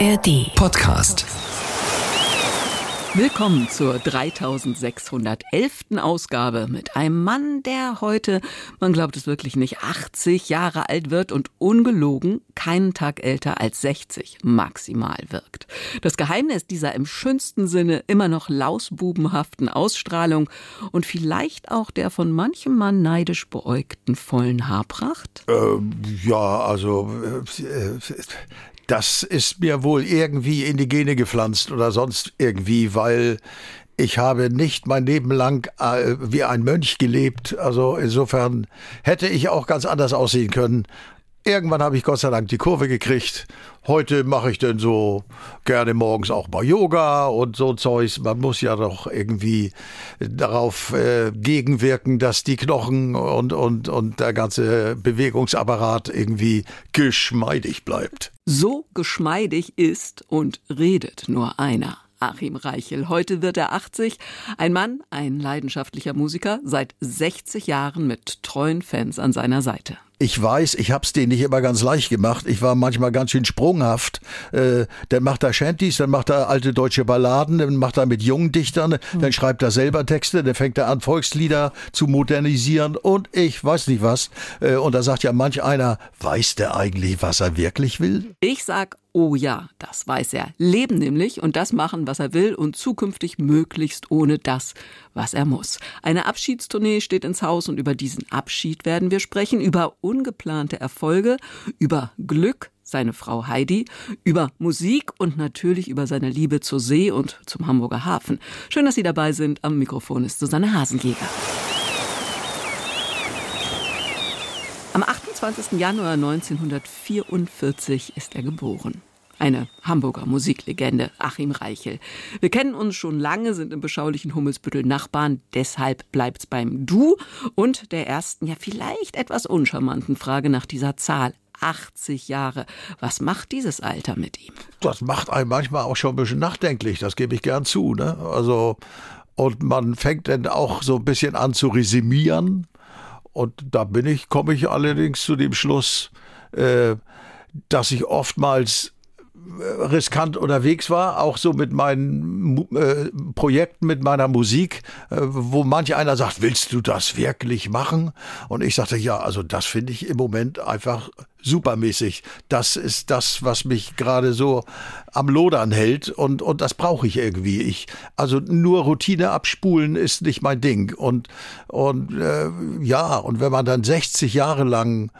ARD Podcast. Willkommen zur 3611. Ausgabe mit einem Mann, der heute, man glaubt es wirklich nicht, 80 Jahre alt wird und ungelogen keinen Tag älter als 60 maximal wirkt. Das Geheimnis dieser im schönsten Sinne immer noch lausbubenhaften Ausstrahlung und vielleicht auch der von manchem Mann neidisch beäugten vollen Haarpracht? Ähm, ja, also äh, das ist mir wohl irgendwie in die Gene gepflanzt oder sonst irgendwie, weil ich habe nicht mein Leben lang äh, wie ein Mönch gelebt. Also insofern hätte ich auch ganz anders aussehen können. Irgendwann habe ich Gott sei Dank die Kurve gekriegt. Heute mache ich dann so gerne morgens auch mal Yoga und so Zeugs. Man muss ja doch irgendwie darauf äh, gegenwirken, dass die Knochen und, und, und der ganze Bewegungsapparat irgendwie geschmeidig bleibt. So geschmeidig ist und redet nur einer. Achim Reichel. Heute wird er 80. Ein Mann, ein leidenschaftlicher Musiker, seit 60 Jahren mit treuen Fans an seiner Seite. Ich weiß, ich hab's denen nicht immer ganz leicht gemacht. Ich war manchmal ganz schön sprunghaft. Äh, dann macht er Shanties, dann macht er alte deutsche Balladen, dann macht er mit jungen Dichtern, mhm. dann schreibt er selber Texte, dann fängt er an, Volkslieder zu modernisieren und ich weiß nicht was. Äh, und da sagt ja manch einer, weiß der eigentlich, was er wirklich will? Ich sag Oh ja, das weiß er. Leben nämlich und das machen, was er will und zukünftig möglichst ohne das, was er muss. Eine Abschiedstournee steht ins Haus und über diesen Abschied werden wir sprechen, über ungeplante Erfolge, über Glück, seine Frau Heidi, über Musik und natürlich über seine Liebe zur See und zum Hamburger Hafen. Schön, dass Sie dabei sind. Am Mikrofon ist Susanne Hasenjäger. Am 28. Januar 1944 ist er geboren. Eine Hamburger Musiklegende, Achim Reichel. Wir kennen uns schon lange, sind im beschaulichen Hummelsbüttel Nachbarn, deshalb bleibt's beim Du und der ersten, ja vielleicht etwas uncharmanten Frage nach dieser Zahl. 80 Jahre. Was macht dieses Alter mit ihm? Das macht einen manchmal auch schon ein bisschen nachdenklich, das gebe ich gern zu. Ne? Also, und man fängt dann auch so ein bisschen an zu resümieren und da bin ich, komme ich allerdings zu dem Schluss, äh, dass ich oftmals äh, riskant unterwegs war, auch so mit meinen äh, Projekten, mit meiner Musik, äh, wo manch einer sagt, willst du das wirklich machen? Und ich sagte, ja, also das finde ich im Moment einfach supermäßig. Das ist das, was mich gerade so am Lodern hält und, und das brauche ich irgendwie. Ich, also nur Routine abspulen ist nicht mein Ding. Und, und äh, ja, und wenn man dann 60 Jahre lang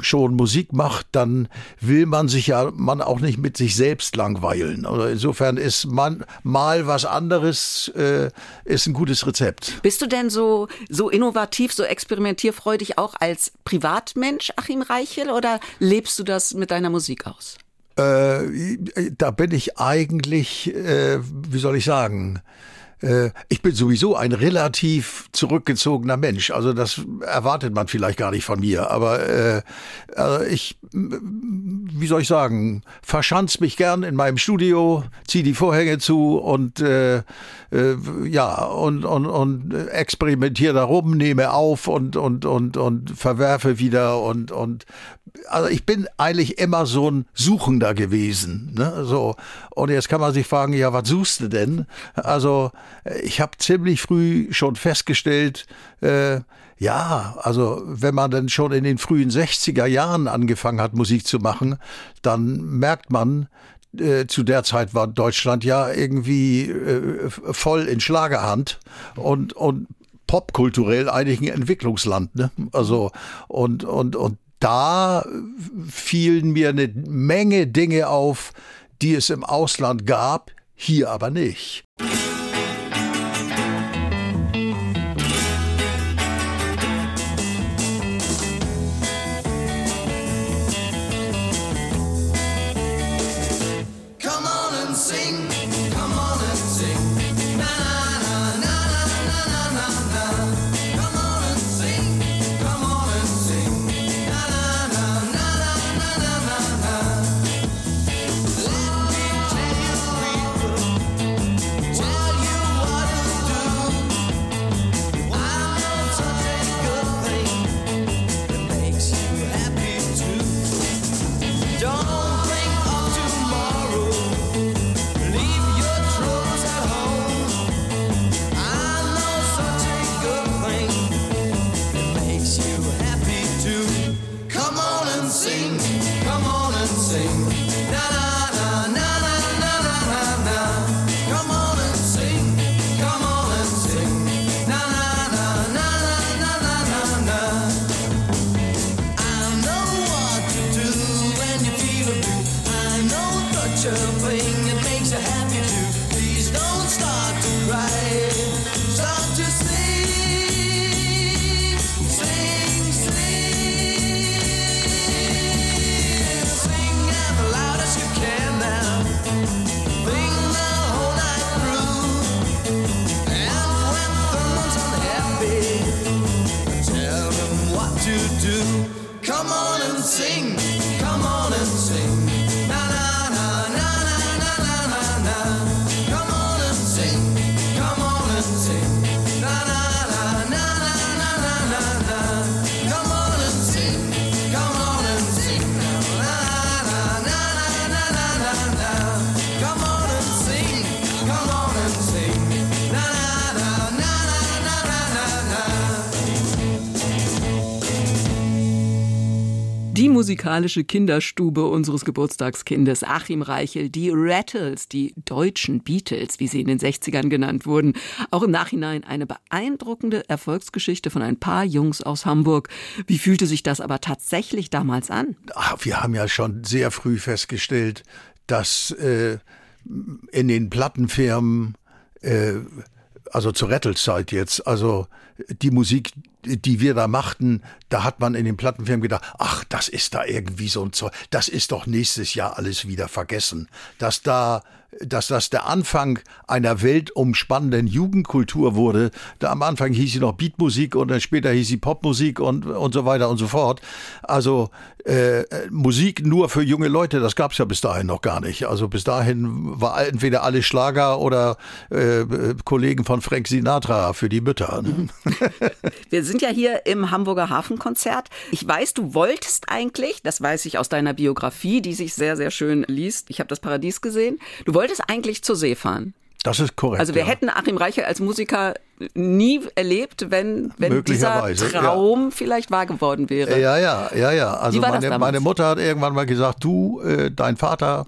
schon Musik macht, dann will man sich ja man auch nicht mit sich selbst langweilen. Also insofern ist man mal was anderes äh, ist ein gutes Rezept. Bist du denn so so innovativ, so experimentierfreudig auch als Privatmensch, Achim Reichel, oder lebst du das mit deiner Musik aus? Äh, da bin ich eigentlich, äh, wie soll ich sagen, äh, ich bin sowieso ein relativ zurückgezogener Mensch. Also das erwartet man vielleicht gar nicht von mir. Aber äh, also ich, wie soll ich sagen, verschanz mich gern in meinem Studio, zieh die Vorhänge zu und äh, äh, ja und und und experimentiere darum, nehme auf und und und und verwerfe wieder und und also ich bin eigentlich immer so ein Suchender gewesen. Ne? So und jetzt kann man sich fragen, ja, was suchst du denn? Also ich habe ziemlich früh schon festgestellt, äh, ja, also wenn man dann schon in den frühen 60er Jahren angefangen hat, Musik zu machen, dann merkt man, äh, zu der Zeit war Deutschland ja irgendwie äh, voll in Schlagerhand und, und popkulturell eigentlich ein Entwicklungsland. Ne? Also und, und, und da fielen mir eine Menge Dinge auf, die es im Ausland gab, hier aber nicht. Musikalische Kinderstube unseres Geburtstagskindes Achim Reichel, die Rattles, die deutschen Beatles, wie sie in den 60ern genannt wurden. Auch im Nachhinein eine beeindruckende Erfolgsgeschichte von ein paar Jungs aus Hamburg. Wie fühlte sich das aber tatsächlich damals an? Ach, wir haben ja schon sehr früh festgestellt, dass äh, in den Plattenfirmen, äh, also zur Rettelzeit jetzt, also die Musik, die wir da machten, da hat man in den Plattenfirmen gedacht, ach, das ist da irgendwie so ein Zeug, das ist doch nächstes Jahr alles wieder vergessen. Dass da, dass das der Anfang einer weltumspannenden Jugendkultur wurde. Da am Anfang hieß sie noch Beatmusik und dann später hieß sie Popmusik und, und so weiter und so fort. Also äh, Musik nur für junge Leute, das gab's ja bis dahin noch gar nicht. Also bis dahin war entweder alles Schlager oder äh, Kollegen von Frank Sinatra für die Mütter. Ne? Wir sind ja hier im Hamburger Hafenkonzert. Ich weiß, du wolltest eigentlich, das weiß ich aus deiner Biografie, die sich sehr, sehr schön liest. Ich habe das Paradies gesehen. Du wolltest eigentlich zur See fahren. Das ist korrekt. Also wir ja. hätten Achim Reichel als Musiker nie erlebt, wenn, wenn dieser Traum vielleicht wahr geworden wäre. Ja, ja, ja, ja. Also Wie war das meine, meine Mutter hat irgendwann mal gesagt, du, äh, dein Vater,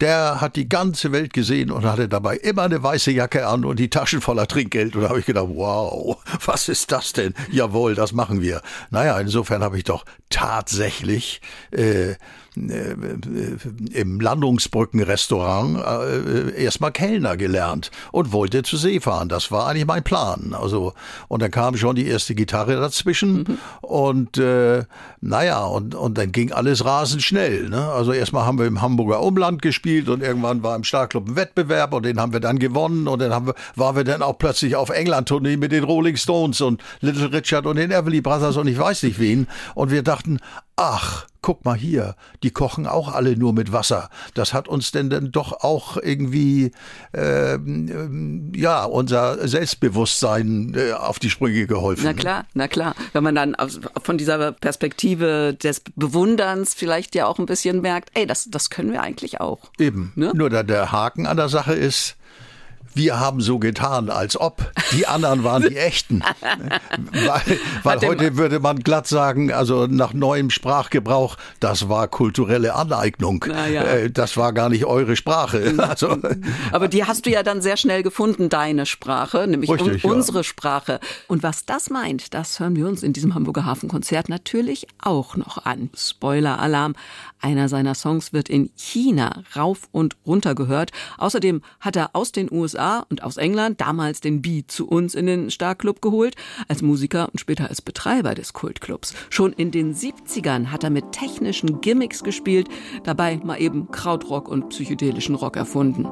der hat die ganze Welt gesehen und hatte dabei immer eine weiße Jacke an und die Taschen voller Trinkgeld. Und da habe ich gedacht, wow, was ist das denn? Jawohl, das machen wir. Naja, insofern habe ich doch tatsächlich äh, im Landungsbrückenrestaurant äh, erstmal Kellner gelernt und wollte zur See fahren. Das war eigentlich mein Plan. Also und dann kam schon die erste Gitarre dazwischen und äh, naja und und dann ging alles rasend schnell. Ne? Also erstmal haben wir im Hamburger Umland gespielt und irgendwann war im Starclub ein Wettbewerb und den haben wir dann gewonnen und dann haben wir, waren wir dann auch plötzlich auf England-Tournee mit den Rolling Stones und Little Richard und den Everly Brothers und ich weiß nicht wen und wir dachten, ach, guck mal hier, die kochen auch alle nur mit Wasser. Das hat uns denn dann doch auch irgendwie, ähm, ähm, ja, unser Selbstbewusstsein äh, auf die Sprünge geholfen. Na klar, na klar. Wenn man dann aus, von dieser Perspektive des Bewunderns vielleicht ja auch ein bisschen merkt, ey, das, das können wir eigentlich auch. Eben. Ne? Nur der, der Haken an der Sache ist, wir haben so getan, als ob. Die anderen waren die echten. weil weil heute würde man glatt sagen, also nach neuem Sprachgebrauch, das war kulturelle Aneignung. Ja. Äh, Das war gar nicht eure Sprache. Also, Aber die hast du ja dann sehr schnell gefunden, deine Sprache, nämlich Richtig, un ja. unsere Sprache. Und was das meint, das hören wir uns in diesem Hamburger Hafenkonzert natürlich auch noch an. Spoiler-Alarm. Einer seiner Songs wird in China rauf und runter gehört. Außerdem hat er aus den USA und aus England damals den Beat zu uns in den Starclub geholt, als Musiker und später als Betreiber des Kultclubs. Schon in den 70ern hat er mit technischen Gimmicks gespielt, dabei mal eben Krautrock und psychedelischen Rock erfunden.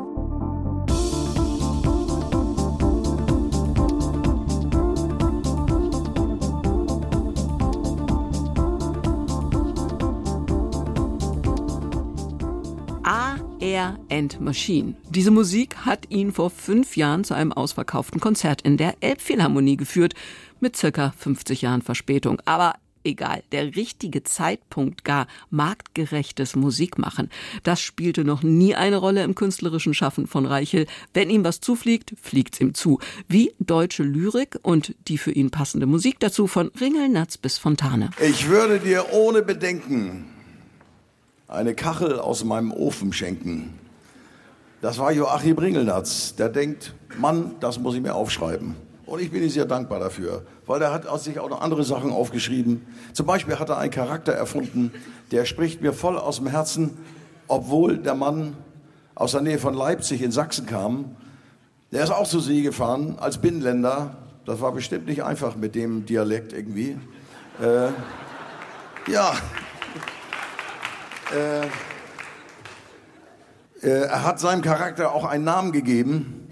Air and Machine. Diese Musik hat ihn vor fünf Jahren zu einem ausverkauften Konzert in der Elbphilharmonie geführt, mit circa 50 Jahren Verspätung. Aber egal, der richtige Zeitpunkt, gar marktgerechtes Musikmachen, das spielte noch nie eine Rolle im künstlerischen Schaffen von Reichel. Wenn ihm was zufliegt, fliegt's ihm zu. Wie deutsche Lyrik und die für ihn passende Musik dazu von Ringelnatz bis Fontane. Ich würde dir ohne Bedenken eine Kachel aus meinem Ofen schenken. Das war Joachim Ringelnatz. Der denkt, Mann, das muss ich mir aufschreiben. Und ich bin ihm sehr dankbar dafür, weil er hat sich auch noch andere Sachen aufgeschrieben. Zum Beispiel hat er einen Charakter erfunden, der spricht mir voll aus dem Herzen, obwohl der Mann aus der Nähe von Leipzig in Sachsen kam. Der ist auch zur See gefahren als Binnenländer. Das war bestimmt nicht einfach mit dem Dialekt irgendwie. Äh, ja. Äh, äh, er hat seinem Charakter auch einen Namen gegeben.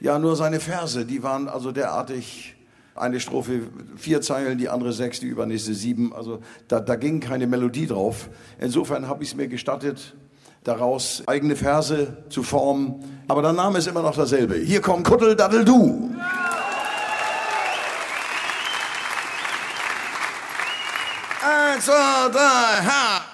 Ja, nur seine Verse, die waren also derartig, eine Strophe vier Zeilen, die andere sechs, die übernächste sieben. Also da, da ging keine Melodie drauf. Insofern habe ich es mir gestattet, daraus eigene Verse zu formen. Aber der Name ist immer noch derselbe. Hier kommt Kuttel Daddel Du. Eins, zwei, drei, ha!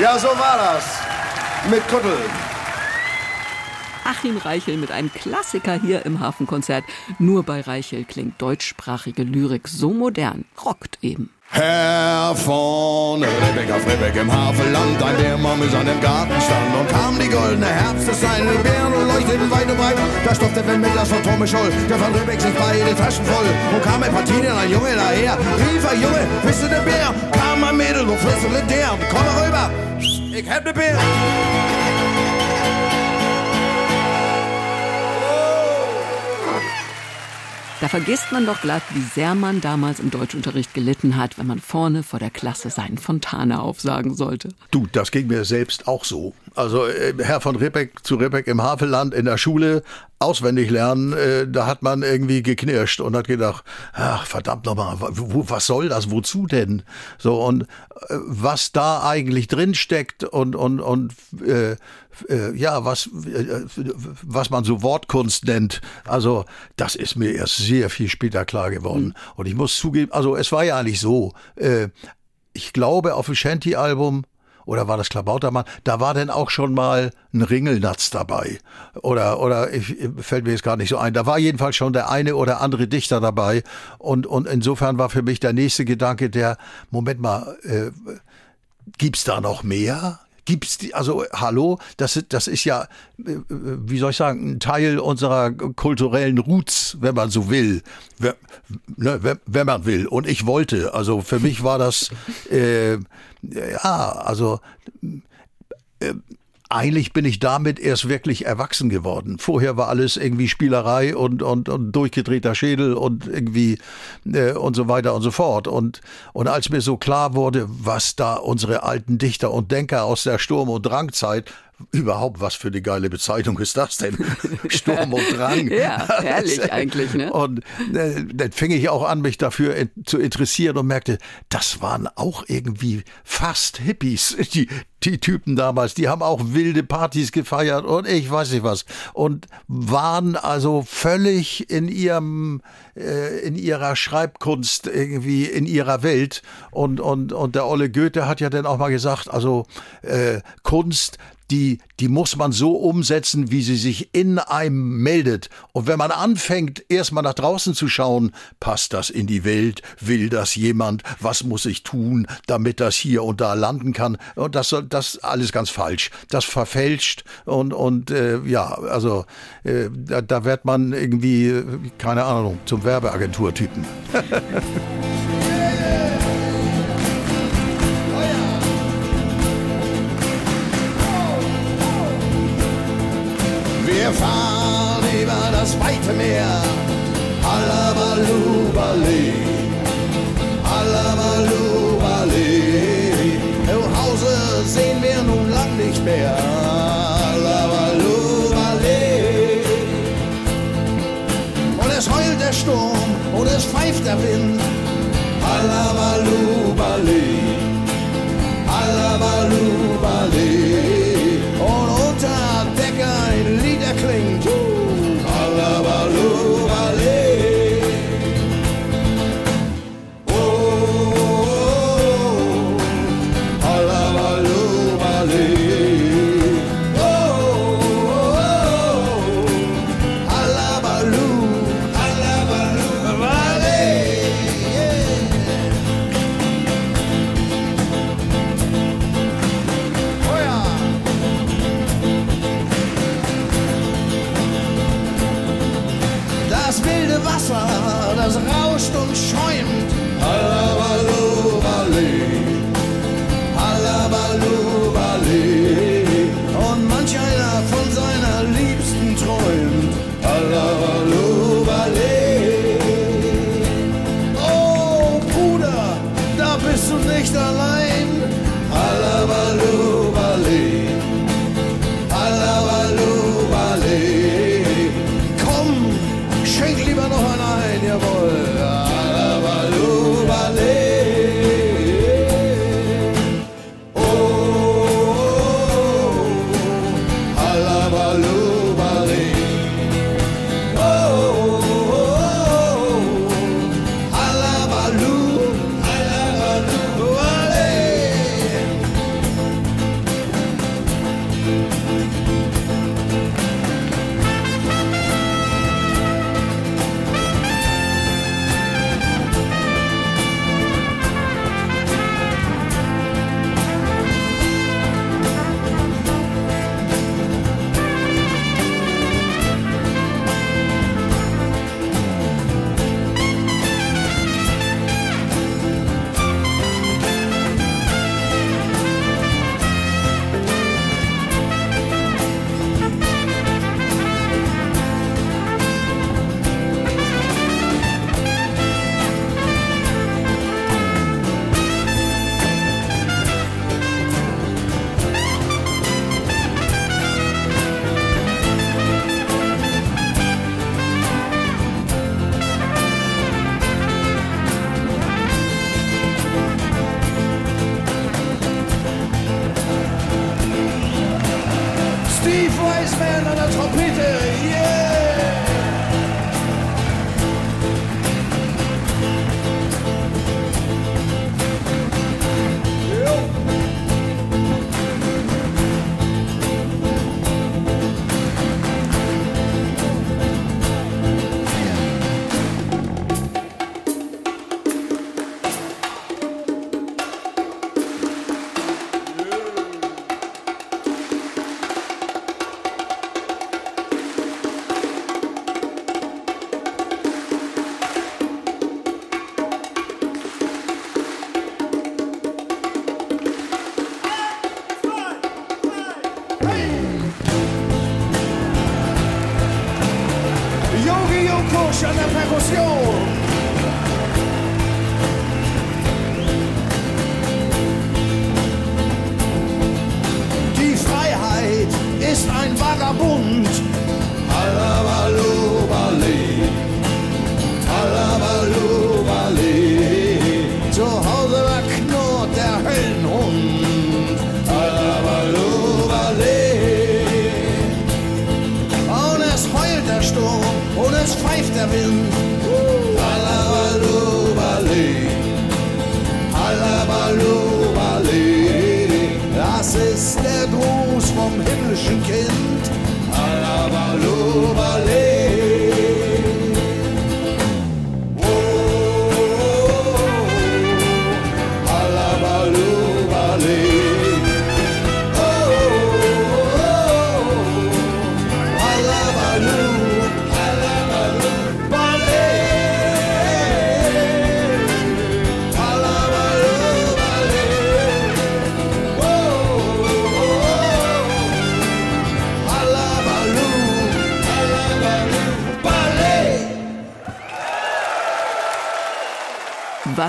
Ja, so war das. Mit Kuttel. Achim Reichel mit einem Klassiker hier im Hafenkonzert. Nur bei Reichel klingt deutschsprachige Lyrik so modern, rockt eben. Herr von Rebek auf Rebek im Hafenland, ein Bärmann in seinem Garten stand und kam die goldene Herbsteszeit. Die Bären leuchteten weit und breit, da stopfte wenn mit das von Tome Scholl, der von Rebek sich beide Taschen voll. Und kam ein Partien, ein Junge daher, rief er Junge, bist du der Bär? Kam ein Mädel und flüsterte der, komm mal rüber, ich hab ne Bär. Da vergisst man doch glatt, wie sehr man damals im Deutschunterricht gelitten hat, wenn man vorne vor der Klasse seinen Fontane aufsagen sollte. Du, das ging mir selbst auch so. Also äh, Herr von Rippeck zu Rippeck im Havelland in der Schule auswendig lernen, äh, da hat man irgendwie geknirscht und hat gedacht, ach verdammt nochmal, was soll das, wozu denn? So und äh, was da eigentlich drin steckt und und und äh, äh, ja was äh, was man so Wortkunst nennt, also das ist mir erst sehr viel später klar geworden und ich muss zugeben, also es war ja eigentlich so. Äh, ich glaube, auf dem Shanty-Album oder war das Klabautermann? Da war denn auch schon mal ein Ringelnatz dabei. Oder, oder ich, fällt mir jetzt gar nicht so ein. Da war jedenfalls schon der eine oder andere Dichter dabei. Und, und insofern war für mich der nächste Gedanke der, Moment mal, äh, gibt's da noch mehr? Gibt's die, also hallo, das, das ist ja, äh, wie soll ich sagen, ein Teil unserer kulturellen Roots, wenn man so will, wenn, ne, wenn, wenn man will. Und ich wollte, also für mich war das, äh, ja, also äh, eigentlich bin ich damit erst wirklich erwachsen geworden. Vorher war alles irgendwie Spielerei und, und, und durchgedrehter Schädel und irgendwie äh, und so weiter und so fort. Und, und als mir so klar wurde, was da unsere alten Dichter und Denker aus der Sturm- und Drangzeit Überhaupt, was für eine geile Bezeichnung ist das denn? Sturm und Drang. Ja, herrlich eigentlich, ne? Und äh, dann fing ich auch an, mich dafür in, zu interessieren und merkte, das waren auch irgendwie fast Hippies, die, die Typen damals. Die haben auch wilde Partys gefeiert und ich weiß nicht was. Und waren also völlig in ihrem, äh, in ihrer Schreibkunst irgendwie in ihrer Welt. Und, und, und der Olle Goethe hat ja dann auch mal gesagt, also äh, Kunst, die, die muss man so umsetzen, wie sie sich in einem meldet. Und wenn man anfängt, erstmal nach draußen zu schauen, passt das in die Welt, will das jemand, was muss ich tun, damit das hier und da landen kann. Und das, das alles ganz falsch. Das verfälscht und, und äh, ja, also äh, da, da wird man irgendwie, äh, keine Ahnung, zum Werbeagenturtypen. Schwarze Meer. Alabalubali, Alabalubali, im Hause sehen wir nun lang nicht mehr. Alabalubali. Und es heult der Sturm und es pfeift der Wind. Alabalubali, Alabalubali.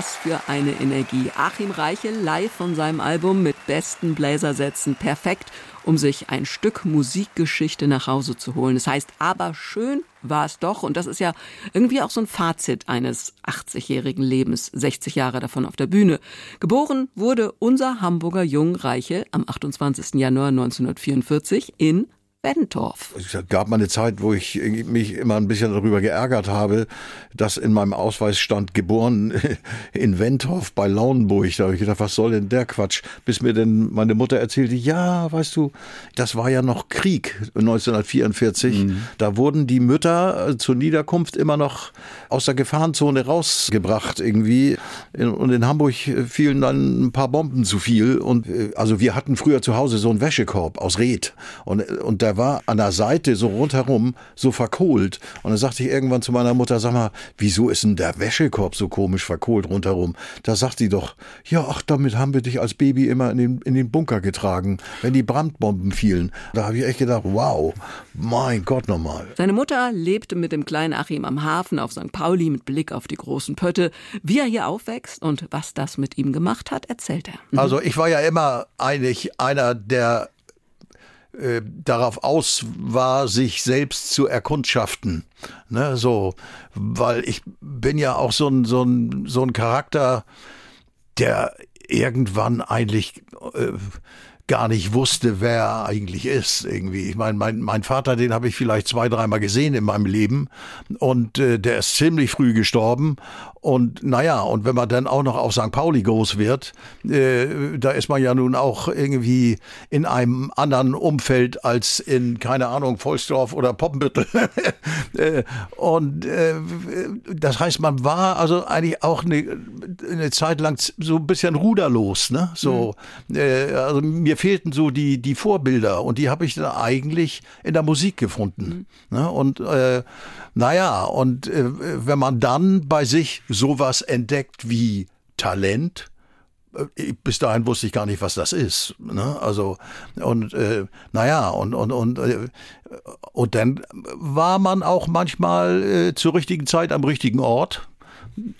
Was für eine Energie. Achim Reichel live von seinem Album mit besten Bläsersätzen perfekt, um sich ein Stück Musikgeschichte nach Hause zu holen. Das heißt, aber schön war es doch. Und das ist ja irgendwie auch so ein Fazit eines 80-jährigen Lebens, 60 Jahre davon auf der Bühne. Geboren wurde unser Hamburger Jung Reichel am 28. Januar 1944 in Bentorf. Es gab mal eine Zeit, wo ich mich immer ein bisschen darüber geärgert habe, dass in meinem Ausweis stand, geboren in Wentorf bei Lauenburg. Da habe ich gedacht, was soll denn der Quatsch? Bis mir denn meine Mutter erzählte, ja, weißt du, das war ja noch Krieg 1944. Mhm. Da wurden die Mütter äh, zur Niederkunft immer noch aus der Gefahrenzone rausgebracht irgendwie. Und in Hamburg fielen dann ein paar Bomben zu viel. Und äh, also wir hatten früher zu Hause so einen Wäschekorb aus Red. Und, und da der war an der Seite so rundherum so verkohlt. Und dann sagte ich irgendwann zu meiner Mutter, sag mal, wieso ist denn der Wäschekorb so komisch verkohlt rundherum? Da sagt sie doch, ja, ach, damit haben wir dich als Baby immer in den, in den Bunker getragen, wenn die Brandbomben fielen. Da habe ich echt gedacht, wow, mein Gott nochmal. Seine Mutter lebte mit dem kleinen Achim am Hafen auf St. Pauli mit Blick auf die großen Pötte. Wie er hier aufwächst und was das mit ihm gemacht hat, erzählt er. Mhm. Also ich war ja immer eigentlich einer, der äh, darauf aus war, sich selbst zu erkundschaften. Ne, so, weil ich bin ja auch so ein, so ein, so ein Charakter, der irgendwann eigentlich äh, gar nicht wusste, wer er eigentlich ist. Irgendwie. Ich meine, mein, mein Vater, den habe ich vielleicht zwei, dreimal gesehen in meinem Leben und äh, der ist ziemlich früh gestorben und naja, und wenn man dann auch noch auf St. Pauli groß wird, äh, da ist man ja nun auch irgendwie in einem anderen Umfeld als in, keine Ahnung, Volksdorf oder Poppenbüttel. äh, und äh, das heißt, man war also eigentlich auch eine, eine Zeit lang so ein bisschen ruderlos. Ne? So, mhm. äh, also mir fehlten so die, die Vorbilder und die habe ich dann eigentlich in der Musik gefunden. Mhm. Ne? Und äh, naja, und wenn man dann bei sich sowas entdeckt wie Talent, äh, bis dahin wusste ich gar nicht, was das ist. Ne? Also und äh, naja und und und äh, und dann war man auch manchmal äh, zur richtigen Zeit am richtigen Ort.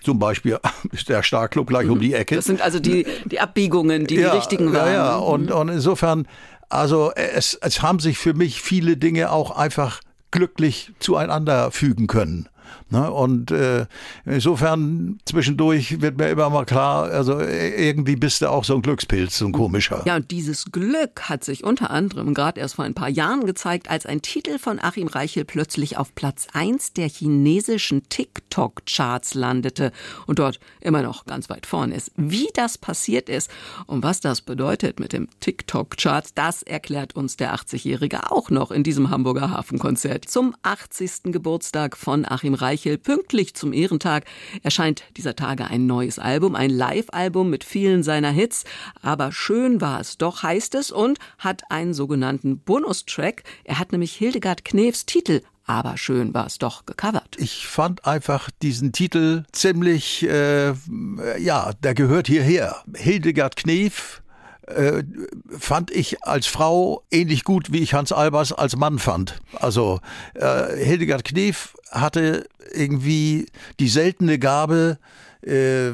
Zum Beispiel ist der Starclub gleich um die Ecke. Das sind also die die Abbiegungen, die ja, die richtigen waren. Ja, ja. Und, und insofern, also es, es haben sich für mich viele Dinge auch einfach glücklich zueinander fügen können. Ne? Und äh, insofern zwischendurch wird mir immer mal klar, also äh, irgendwie bist du auch so ein Glückspilz, so ein komischer. Ja, und dieses Glück hat sich unter anderem gerade erst vor ein paar Jahren gezeigt, als ein Titel von Achim Reichel plötzlich auf Platz 1 der chinesischen TikTok-Charts landete und dort immer noch ganz weit vorne ist. Wie das passiert ist und was das bedeutet mit dem TikTok-Charts, das erklärt uns der 80-Jährige auch noch in diesem Hamburger Hafenkonzert. Zum 80. Geburtstag von Achim Reichel Reichel. Pünktlich zum Ehrentag erscheint dieser Tage ein neues Album, ein Live-Album mit vielen seiner Hits. Aber schön war es doch, heißt es, und hat einen sogenannten Bonustrack. Er hat nämlich Hildegard Knefs Titel aber schön war es doch gecovert. Ich fand einfach diesen Titel ziemlich, äh, ja, der gehört hierher. Hildegard Knef äh, fand ich als Frau ähnlich gut, wie ich Hans Albers als Mann fand. Also äh, Hildegard Knef hatte irgendwie die seltene Gabe, äh,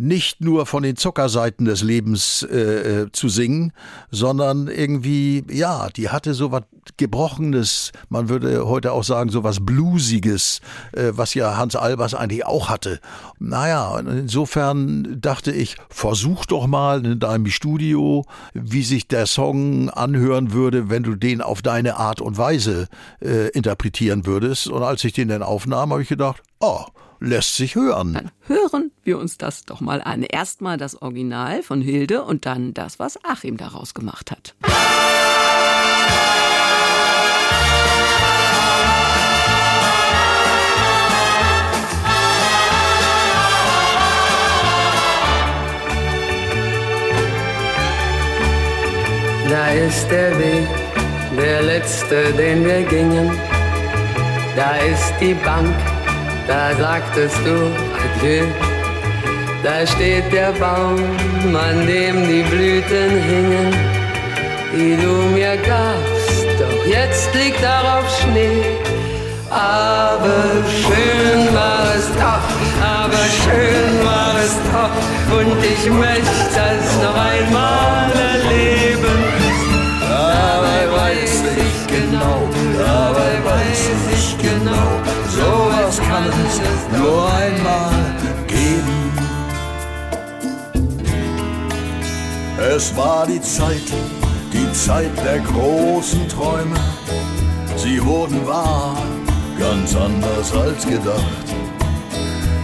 nicht nur von den Zuckerseiten des Lebens äh, äh, zu singen, sondern irgendwie, ja, die hatte so was Gebrochenes, man würde heute auch sagen, so was Bluesiges, äh, was ja Hans Albers eigentlich auch hatte. Naja, insofern dachte ich, versuch doch mal in deinem Studio, wie sich der Song anhören würde, wenn du den auf deine Art und Weise äh, interpretieren würdest. Und als ich den dann aufnahm, habe ich gedacht, oh, lässt sich hören. Dann hören wir uns das doch mal an. Erstmal das Original von Hilde und dann das, was Achim daraus gemacht hat. Da ist der Weg, der letzte, den wir gingen. Da ist die Bank, da sagtest du Adieu. Da steht der Baum, an dem die Blüten hingen, die du mir gabst. Doch jetzt liegt darauf Schnee Aber schön war es doch, aber schön war es doch. Und ich möchte es noch einmal erleben. Dabei weiß ich genau, dabei weiß ich genau, sowas kann es nur einmal geben. Es war die Zeit, die Zeit der großen Träume. Sie wurden wahr, ganz anders als gedacht.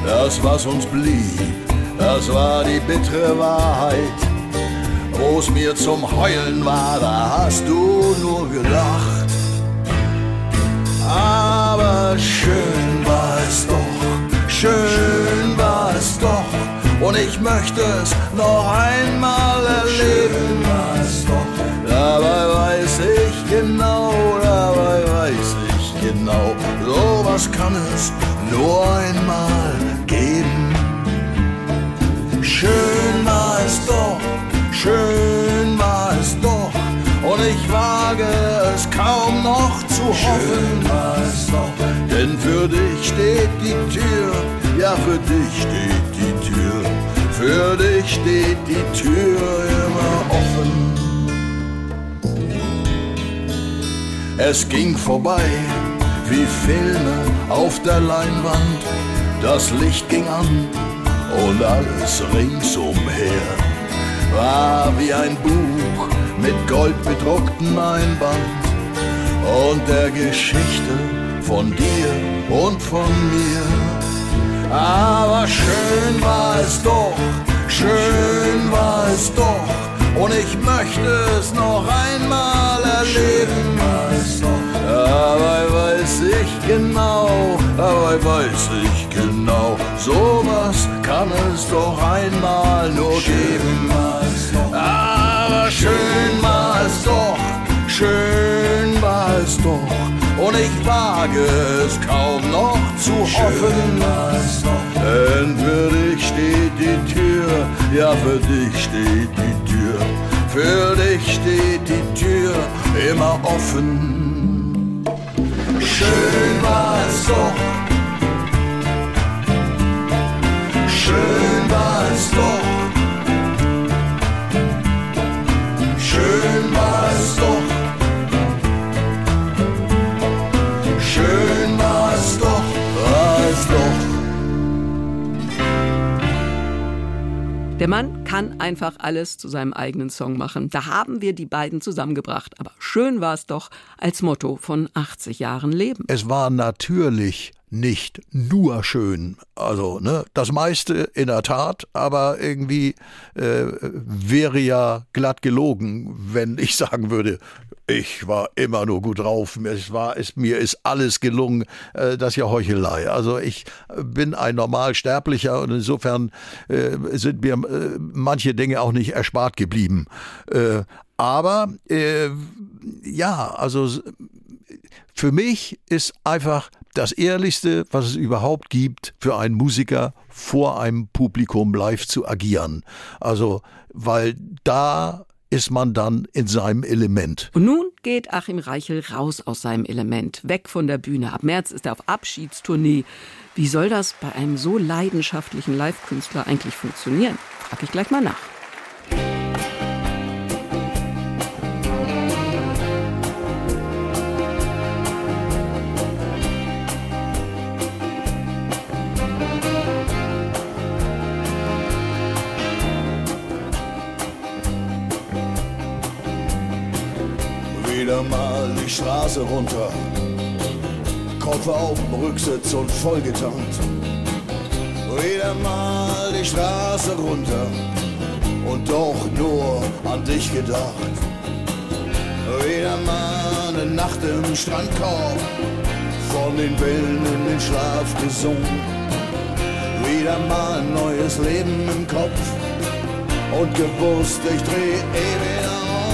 Das, was uns blieb, das war die bittere Wahrheit. Wo es mir zum Heulen war, da hast du nur gelacht. Aber schön war es doch, schön war es doch. Und ich möchte es noch einmal erleben. Dabei weiß ich genau, dabei weiß ich genau, sowas kann es nur einmal geben. Schön war es doch, schön war es doch, und ich wage es kaum noch zu hoffen. Denn für dich steht die Tür, ja für dich steht die Tür, für dich steht die Tür immer offen. Es ging vorbei wie Filme auf der Leinwand. Das Licht ging an und alles ringsumher war wie ein Buch mit goldbedrucktem Einband und der Geschichte von dir und von mir. Aber schön war es doch, schön war es doch, und ich möchte es noch einmal erleben. Dabei weiß ich genau, dabei weiß ich genau, sowas kann es doch einmal nur geben. Aber schön war es doch, schön war es doch, und ich wage es kaum noch zu hoffen. Denn für dich steht die Tür, ja für dich steht die Tür, für dich steht die Tür immer offen. Schön war es doch, schön war es doch, schön war es doch. Schön war es doch, war es doch. Der Mann kann einfach alles zu seinem eigenen Song machen. Da haben wir die beiden zusammengebracht. Aber schön war es doch als Motto von 80 Jahren Leben. Es war natürlich nicht nur schön. Also, ne, das meiste in der Tat, aber irgendwie äh, wäre ja glatt gelogen, wenn ich sagen würde, ich war immer nur gut drauf. Es war, es, mir ist alles gelungen. Äh, das ist ja Heuchelei. Also ich bin ein Normalsterblicher und insofern äh, sind mir äh, manche Dinge auch nicht erspart geblieben. Äh, aber äh, ja, also für mich ist einfach das Ehrlichste, was es überhaupt gibt, für einen Musiker vor einem Publikum live zu agieren. Also, weil da ist man dann in seinem Element. Und nun geht Achim Reichel raus aus seinem Element, weg von der Bühne. Ab März ist er auf Abschiedstournee. Wie soll das bei einem so leidenschaftlichen Live-Künstler eigentlich funktionieren? Frag ich gleich mal nach. Die Straße runter, Kopf auf dem Rücksitz und vollgetankt. Wieder mal die Straße runter und doch nur an dich gedacht. Wieder mal eine Nacht im Strandkorb, von den Wellen in den Schlaf gesungen. Wieder mal ein neues Leben im Kopf und gewusst, ich dreh ewig um.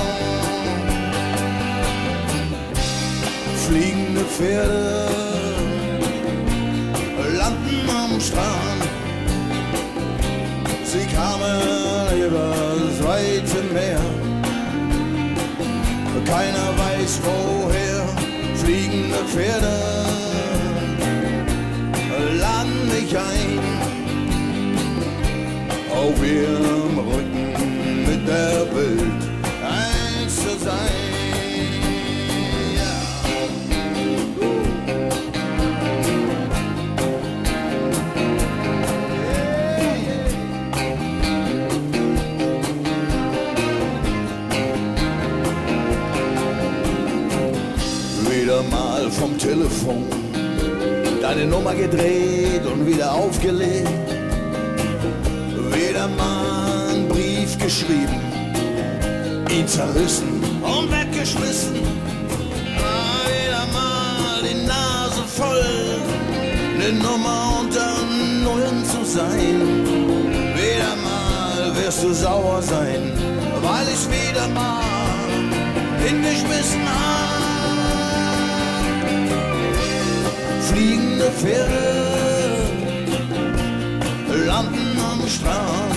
fliegende Pferde landen am Strand. Sie kamen über das weite Meer. Keiner weiß woher. Fliegende Pferde laden mich ein. Auf ihr Telefon deine Nummer gedreht und wieder aufgelegt. Wieder mal Brief geschrieben, ihn zerrissen und weggeschmissen. Ah, Wieder mal die Nase voll, ne Nummer unter Nullen zu sein. Wieder mal wirst du sauer sein, weil ich's wieder mal hingeschmissen hab. Fliegende Pferde landen am Strand.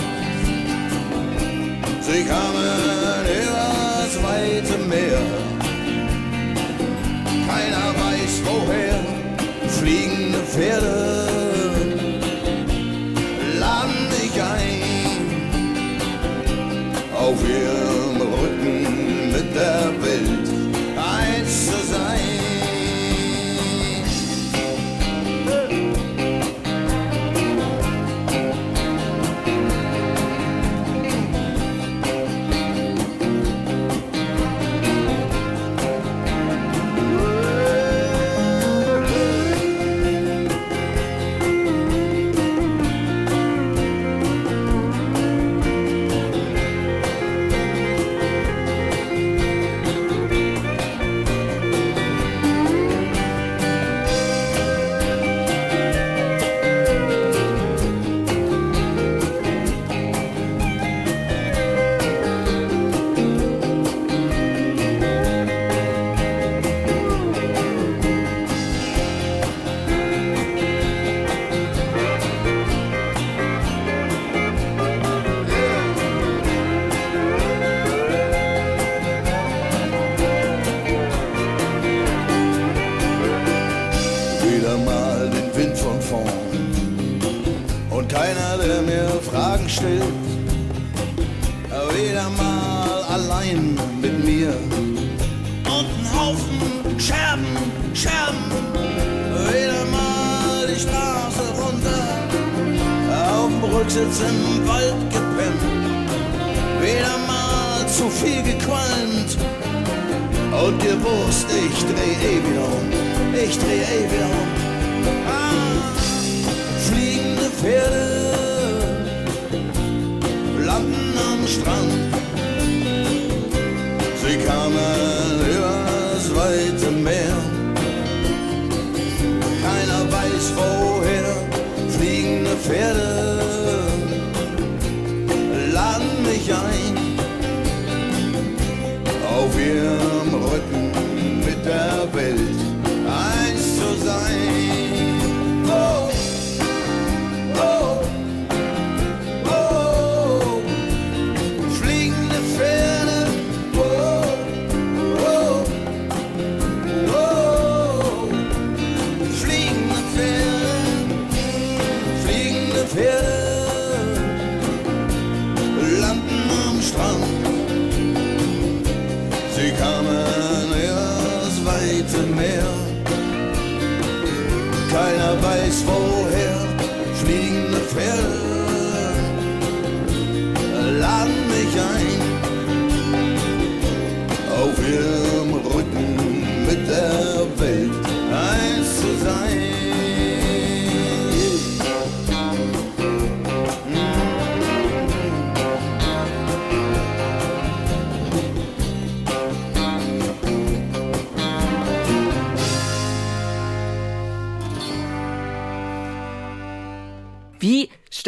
Sie kamen übers weite Meer. Keiner weiß woher. Fliegende Pferde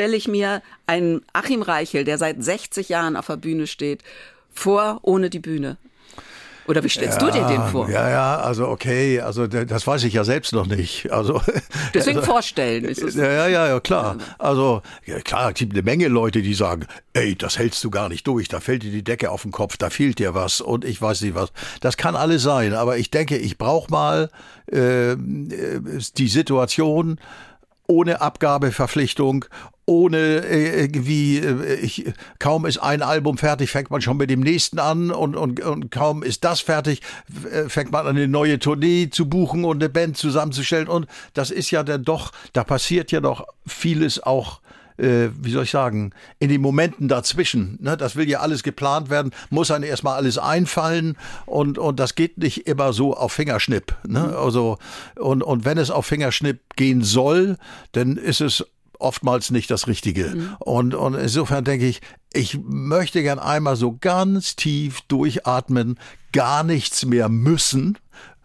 stelle ich mir einen Achim Reichel, der seit 60 Jahren auf der Bühne steht, vor ohne die Bühne? Oder wie stellst du dir den vor? Ja, ja, also okay, also das weiß ich ja selbst noch nicht. Also Deswegen also, vorstellen. Ist es, Ja, ja, ja, ja, klar. Also, ja, klar, es gibt eine Menge Leute, die sagen, ey, das hältst du gar nicht durch, da fällt dir die Decke auf den Kopf, da fehlt dir was und ich weiß nicht was. Das kann alles sein, aber ich denke, ich brauche mal äh, äh, die Situation ohne Abgabeverpflichtung ohne äh, irgendwie, äh, ich, kaum ist ein Album fertig, fängt man schon mit dem nächsten an und, und, und kaum ist das fertig, äh, fängt man an eine neue Tournee zu buchen und eine Band zusammenzustellen und das ist ja dann doch, da passiert ja doch vieles auch äh, wie soll ich sagen, in den Momenten dazwischen. Ne? Das will ja alles geplant werden, muss einem erstmal alles einfallen und, und das geht nicht immer so auf Fingerschnipp. Ne? Also, und, und wenn es auf Fingerschnipp gehen soll, dann ist es oftmals nicht das Richtige. Und, und insofern denke ich, ich möchte gern einmal so ganz tief durchatmen, gar nichts mehr müssen,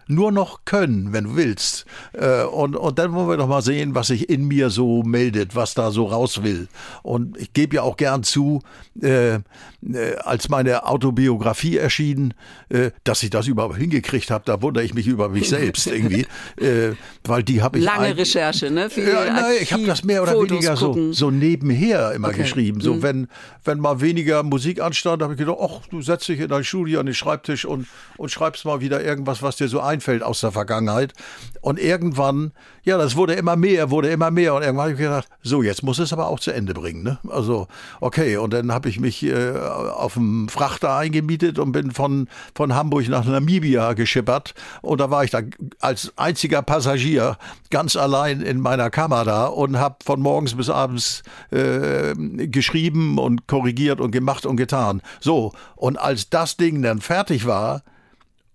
nur noch können, wenn du willst. Äh, Und, und dann wollen wir doch mal sehen, was sich in mir so meldet, was da so raus will. Und ich gebe ja auch gern zu, äh, äh, als meine Autobiografie erschien, äh, dass ich das überhaupt hingekriegt habe, da wundere ich mich über mich selbst irgendwie, äh, weil die habe ich Lange ein- Recherche, ne? Viel ja, nein, ich habe das mehr oder Archivfotos weniger so, gucken. so nebenher immer Okay. geschrieben. So, wenn, wenn mal weniger Musik anstand, habe ich gedacht, ach, du setzt dich in dein Studio an den Schreibtisch und, und schreibst mal wieder irgendwas, was dir so einfällt aus der Vergangenheit. Und irgendwann, ja, das wurde immer mehr, wurde immer mehr. Und irgendwann habe ich gedacht, so, jetzt muss es aber auch zu Ende bringen. Ne? Also, okay. Und dann habe ich mich äh, auf dem Frachter eingemietet und bin von, von Hamburg nach Namibia geschippert. Und da war ich da als einziger Passagier ganz allein in meiner Kammer da und habe von morgens bis abends äh, geschrieben und korrigiert und gemacht und getan. So, und als das Ding dann fertig war,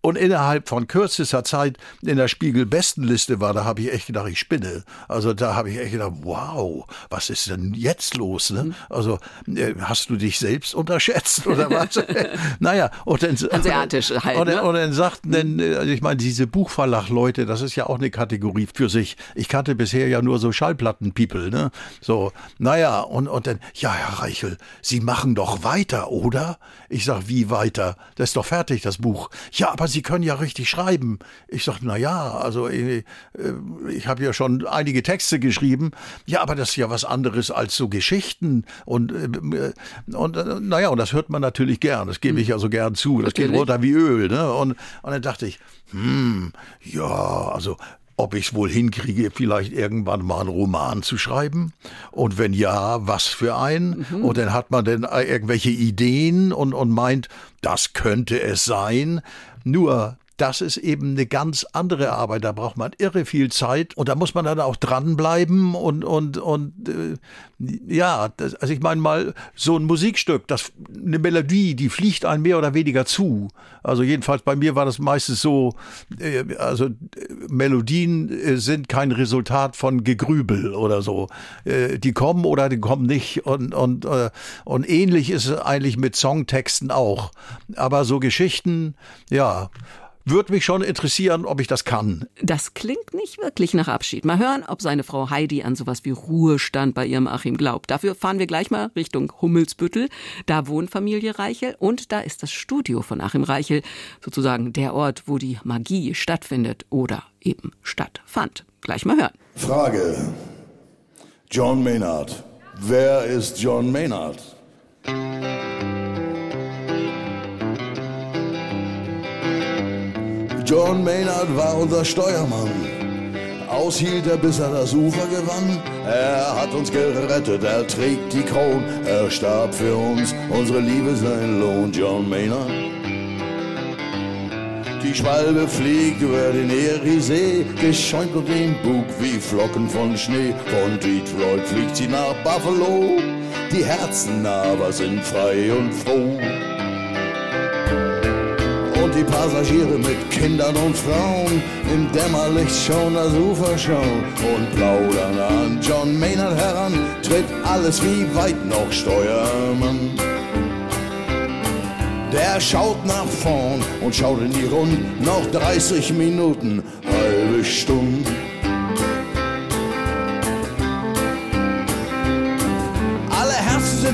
und innerhalb von kürzester Zeit in der Spiegel-Bestenliste war, da habe ich echt gedacht, ich spinne. Also da habe ich echt gedacht, wow, was ist denn jetzt los? Ne? Also äh, hast du dich selbst unterschätzt oder was? naja, und dann, Hanseatisch halt, und, ne? und dann sagten dann, äh, also ich meine, diese Buchverlag-Leute, das ist ja auch eine Kategorie für sich. Ich kannte bisher ja nur so Schallplatten-People, ne? So, naja, und, und dann, ja, Herr Reichel, Sie machen doch weiter, oder? Ich sag, wie weiter? Das ist doch fertig, das Buch. Ja, aber Sie können ja richtig schreiben. Ich sag, na ja, also äh, äh, ich habe ja schon einige Texte geschrieben. Ja, aber das ist ja was anderes als so Geschichten und äh, und naja, und das hört man natürlich gern. Das gebe ich ja so gern zu. Das geht runter wie Öl, ne? Und und dann dachte ich, hm, ja, also ob ich es wohl hinkriege, vielleicht irgendwann mal einen Roman zu schreiben. Und wenn ja, was für einen? Und dann hat man dann äh, irgendwelche Ideen und, und meint, das könnte es sein. Nur, das ist eben eine ganz andere Arbeit. Da braucht man irre viel Zeit und da muss man dann auch dranbleiben und, und, und äh, ja, das, also ich meine mal, so ein Musikstück, das, eine Melodie, die fliegt einem mehr oder weniger zu. Also jedenfalls bei mir war das meistens so, äh, also äh, Melodien äh, sind kein Resultat von Gegrübel oder so. Äh, die kommen oder die kommen nicht und, und, äh, und ähnlich ist es eigentlich mit Songtexten auch. Aber so Geschichten, ja, würde mich schon interessieren, ob ich das kann. Das klingt nicht wirklich nach Abschied. Mal hören, ob seine Frau Heidi an sowas wie Ruhestand bei ihrem Achim glaubt. Dafür fahren wir gleich mal Richtung Hummelsbüttel. Da wohnt Familie Reichel und da ist das Studio von Achim Reichel, sozusagen der Ort, wo die Magie stattfindet oder eben stattfand. Gleich mal hören. Frage. John Maynard. Wer ist John Maynard? John Maynard war unser Steuermann. Aushielt er, bis er das Ufer gewann. Er hat uns gerettet, er trägt die Kron. Er starb für uns, unsere Liebe sein Lohn. John Maynard. Die Schwalbe fliegt über den Eriesee, geschäumt und den Bug wie Flocken von Schnee. Von Detroit fliegt sie nach Buffalo, die Herzen aber sind frei und froh. Die Passagiere mit Kindern und Frauen im Dämmerlicht schon das Ufer schauen und plaudern an John Maynard heran, tritt alles wie weit noch Steuermann. Der schaut nach vorn und schaut in die Rund. Noch 30 Minuten, halbe Stunde.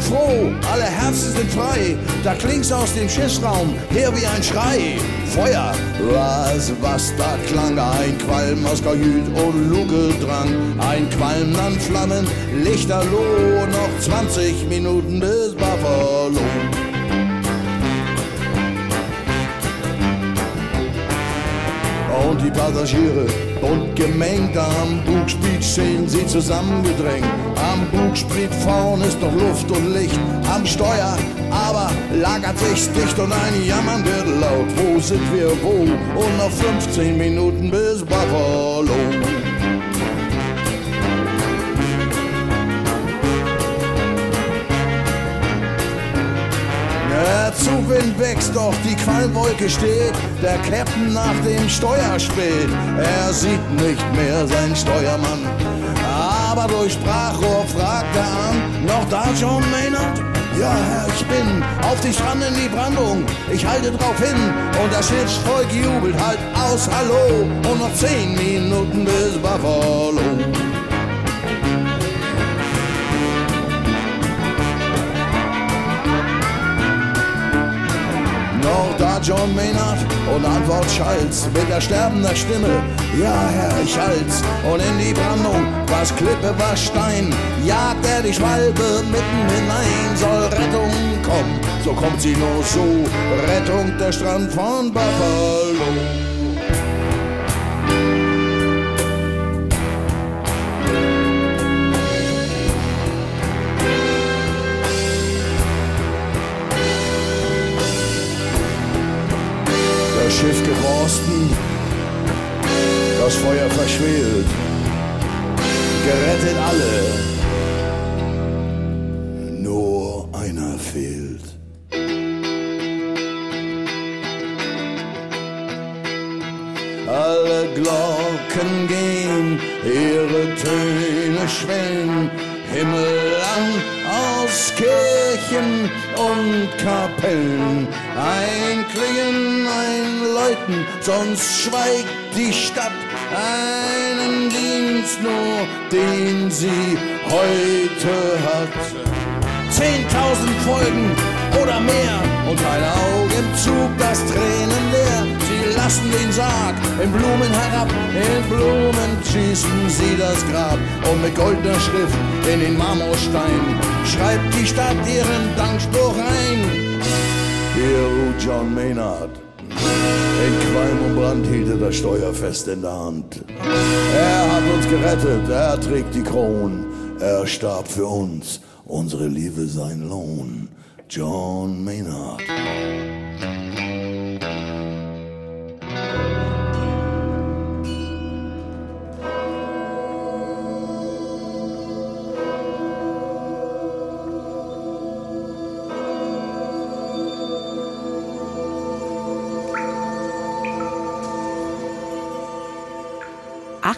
Froh, alle Herzen sind frei. Da klingt's aus dem Schiffsraum her wie ein Schrei. Feuer, was, was da klang. Ein Qualm aus Kajüt und Luke drang. Ein Qualm an Flammen, Lichterloh. Noch 20 Minuten bis Buffalo. Die Passagiere bunt gemengt. Am Bugspriet stehen sie zusammengedrängt. Am Bugspriet vorn ist noch Luft und Licht. Am Steuer aber lagert sich's dicht und ein Jammern wird laut. Wo sind wir wo? Und noch 15 Minuten bis Buffalo. Der Zugwind wächst, doch die Qualmwolke steht. Der Captain nach dem Steuer spät. Er sieht nicht mehr seinen Steuermann. Aber durch Sprachrohr fragt er an: Noch da, John Maynard? Ja, Herr, ich bin auf dich dran in die Brandung. Ich halte drauf hin und das Schiffsvolk jubelt halt aus Hallo. Und noch zehn Minuten bis Buffalo. Noch da John Maynard und Antwort Schalz mit der sterbenden Stimme. Ja, Herr, ich halt's. Und in die Brandung, was Klippe, was Stein, jagt er die Schwalbe mitten hinein. Soll Rettung kommen, so kommt sie nur so. Rettung der Strand von Buffalo. Geborsten, das Feuer verschwelt, gerettet alle. Nur einer fehlt. Alle Glocken gehen, ihre Töne schwellen, himmelang aus Kirchen und Kapellen. Ein Klingen, Läuten, sonst schweigt die Stadt. Einen Dienst nur, den sie heute hat. Zehntausend Folgen oder mehr und ein Auge im Zug, das Tränen leer. Sie lassen den Sarg in Blumen herab, in Blumen schießen sie das Grab und mit goldener Schrift in den Marmorstein schreibt die Stadt ihren Dankspruch ein. Hier John Maynard. In Qualm und Brand hielt er das Steuer fest in der Hand. Er hat uns gerettet, er trägt die Kron, er starb für uns, unsere Liebe sein Lohn. John Maynard.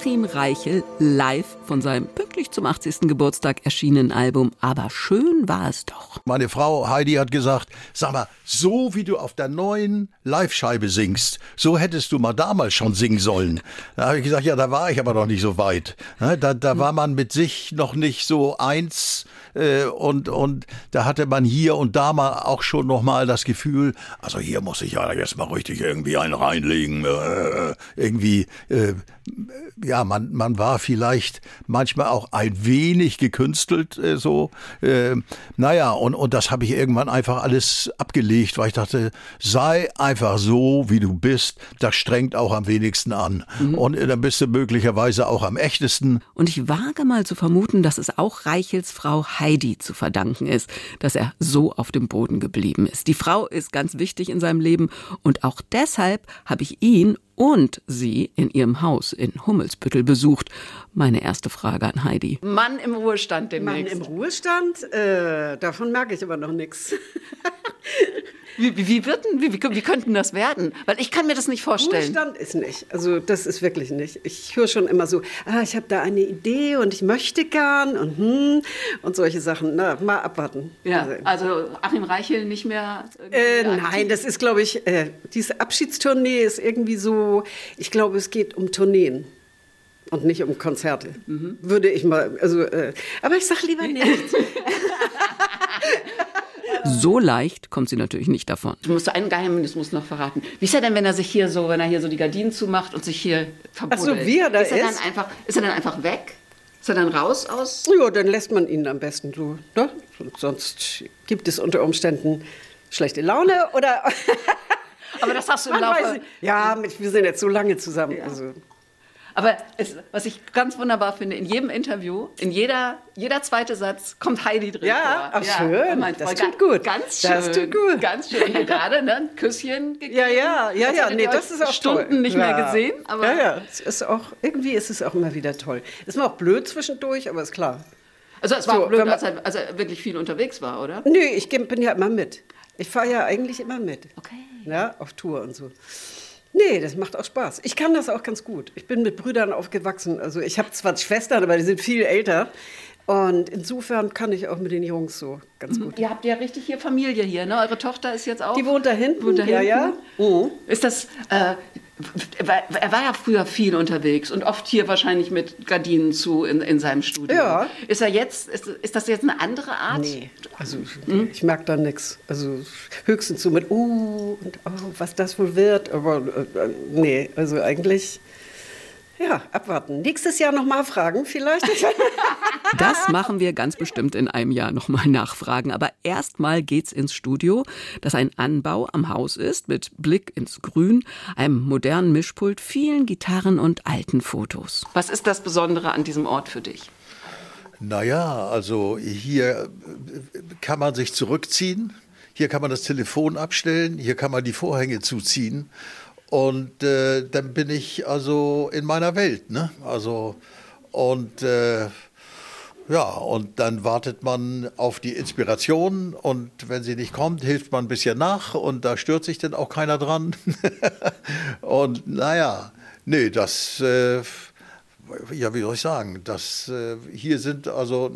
Achim Reichel live von seinem pünktlich zum 80. Geburtstag erschienenen Album Aber schön war es doch. Meine Frau Heidi hat gesagt, sag mal, so wie du auf der neuen Live-Scheibe singst, so hättest du mal damals schon singen sollen. Da habe ich gesagt, ja, da war ich aber noch nicht so weit. Ne, Da, da war man mit sich noch nicht so eins und, und da hatte man hier und da mal auch schon noch mal das Gefühl, also hier muss ich ja jetzt mal richtig irgendwie einen reinlegen. Äh, irgendwie, äh, ja, man, man war vielleicht manchmal auch ein wenig gekünstelt äh, so. Äh, naja, und, und das habe ich irgendwann einfach alles abgelegt, weil ich dachte, sei einfach so, wie du bist. Das strengt auch am wenigsten an. Und äh, dann bist du möglicherweise auch am echtesten. Und ich wage mal zu vermuten, dass es auch Reichels Frau Heidi zu verdanken ist, dass er so auf dem Boden geblieben ist. Die Frau ist ganz wichtig in seinem Leben und auch deshalb habe ich ihn und sie in ihrem Haus in Hummelsbüttel besucht. Meine erste Frage an Heidi. Mann im Ruhestand Mann im Ruhestand, äh, davon merke ich aber noch nichts. Wie, wie, wie, wie, wie, könnten das werden? Weil ich kann mir das nicht vorstellen. Ruhestand ist nicht. Also das ist wirklich nicht. Ich höre schon immer so, ah, ich habe da eine Idee und ich möchte gern und hm, und solche Sachen. Na, mal abwarten. Ja, also Achim Reichel nicht mehr. Äh, nein, das ist, glaube ich, äh, diese Abschiedstournee ist irgendwie so, ich glaube, es geht um Tourneen. Und nicht um Konzerte. Mhm. Würde ich mal, also, äh, aber ich sag lieber nichts. So leicht kommt sie natürlich nicht davon. Du musst einen Geheimnis noch verraten. Wie ist er denn, wenn er sich hier so, wenn er hier so die Gardinen zumacht und sich hier verbuddelt? Ach so, wie er da ist. Er dann ist? einfach, ist er dann einfach weg? Ist er dann raus aus? Ja, dann lässt man ihn am besten so. Ne? Sonst gibt es unter Umständen schlechte Laune oder, Aber das hast du im Man Laufe. weiß nicht. Ja, wir sind jetzt so lange zusammen. Also. Aber es, was ich ganz wunderbar finde, in jedem Interview, in jeder, jeder zweite Satz kommt Heidi drin Ja, vor. ach, schön. mein Das tut gut. Ganz schön. Das tut gut. Ganz schön. Hier gerade ne, ein Küsschen gegeben. Ja, ja, ja, ja, nee, das ist auch Stunden toll. nicht ja. mehr gesehen. Aber ja, ja, es ist auch, irgendwie ist es auch immer wieder toll. Ist mir auch blöd zwischendurch, aber ist klar. Also es war So, blöd, man- als er, als er wirklich viel unterwegs war, oder? Nö, ich bin ja immer mit. Ich fahre ja eigentlich immer mit. Okay. Ja, auf Tour und so. Nee, das macht auch Spaß. Ich kann das auch ganz gut. Ich bin mit Brüdern aufgewachsen. Also ich habe zwar Schwestern, aber die sind viel älter. Und insofern kann ich auch mit den Jungs so ganz gut. Ihr habt ja richtig hier Familie hier, ne? Eure Tochter ist jetzt auch. Die wohnt da hinten. Wohnt da ja, ja. hinten? Ist das. Äh, er war- ja früher viel unterwegs und oft hier wahrscheinlich mit Gardinen zu in, in seinem Studio. Ja. Ist er jetzt, ist, ist das jetzt eine andere Art? Nee, also ich merke da nichts. Also höchstens so mit, uh, und oh, was das wohl wird. Aber äh, äh, nee, also eigentlich, ja, abwarten. Nächstes Jahr nochmal fragen vielleicht. Das machen wir ganz bestimmt in einem Jahr nochmal nachfragen. Aber erstmal geht's ins Studio, das ein Anbau am Haus ist, mit Blick ins Grün, einem modernen Mischpult, vielen Gitarren und alten Fotos. Was ist das Besondere an diesem Ort für dich? Naja, also hier äh, kann man sich zurückziehen, hier kann man das Telefon abstellen, hier kann man die Vorhänge zuziehen und äh, dann bin ich also in meiner Welt, ne? Also und äh, ja, und dann wartet man auf die Inspiration und wenn sie nicht kommt, hilft man ein bisschen nach und da stört sich dann auch keiner dran. und naja, nee, das, äh, ja, wie soll ich sagen, das, äh, hier sind also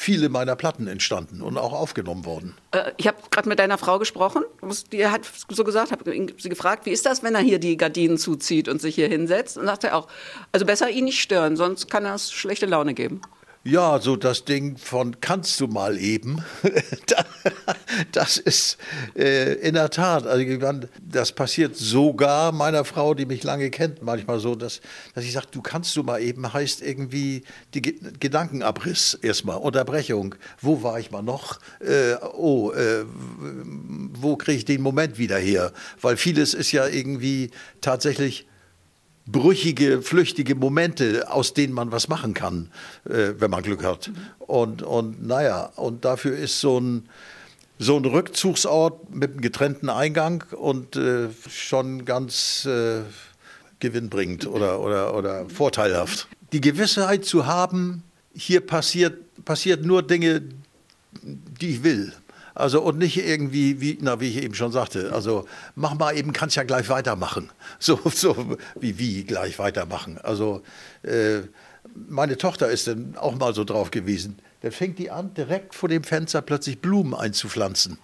viele meiner Platten entstanden und auch aufgenommen worden. Äh, Ich habe gerade mit deiner Frau gesprochen. Die hat so gesagt, habe sie gefragt, wie ist das, wenn er hier die Gardinen zuzieht und sich hier hinsetzt? Und sagte er auch, also besser ihn nicht stören, sonst kann das schlechte Laune geben. Ja, so das Ding von kannst du mal eben, Da- das ist äh, in der Tat, also das passiert sogar meiner Frau, die mich lange kennt, manchmal so, dass, dass ich sage, du kannst du mal eben, heißt irgendwie die Ge Gedankenabriss erstmal, Unterbrechung. Wo war ich mal noch? Äh, oh, äh, wo kriege ich den Moment wieder her? Weil vieles ist ja irgendwie tatsächlich brüchige, flüchtige Momente, aus denen man was machen kann, äh, wenn man Glück hat. Und, und naja, und dafür ist so ein, so ein Rückzugsort mit einem getrennten Eingang und äh, schon ganz äh, gewinnbringend oder, oder, oder vorteilhaft. Die Gewissheit zu haben, hier passiert, passiert nur Dinge, die ich will. Also und nicht irgendwie, wie, na, wie ich eben schon sagte, also mach mal eben, kannst ja gleich weitermachen. So, so wie, wie gleich weitermachen. Also äh, meine Tochter ist dann auch mal so drauf gewesen. Dann fängt die an, direkt vor dem Fenster plötzlich Blumen einzupflanzen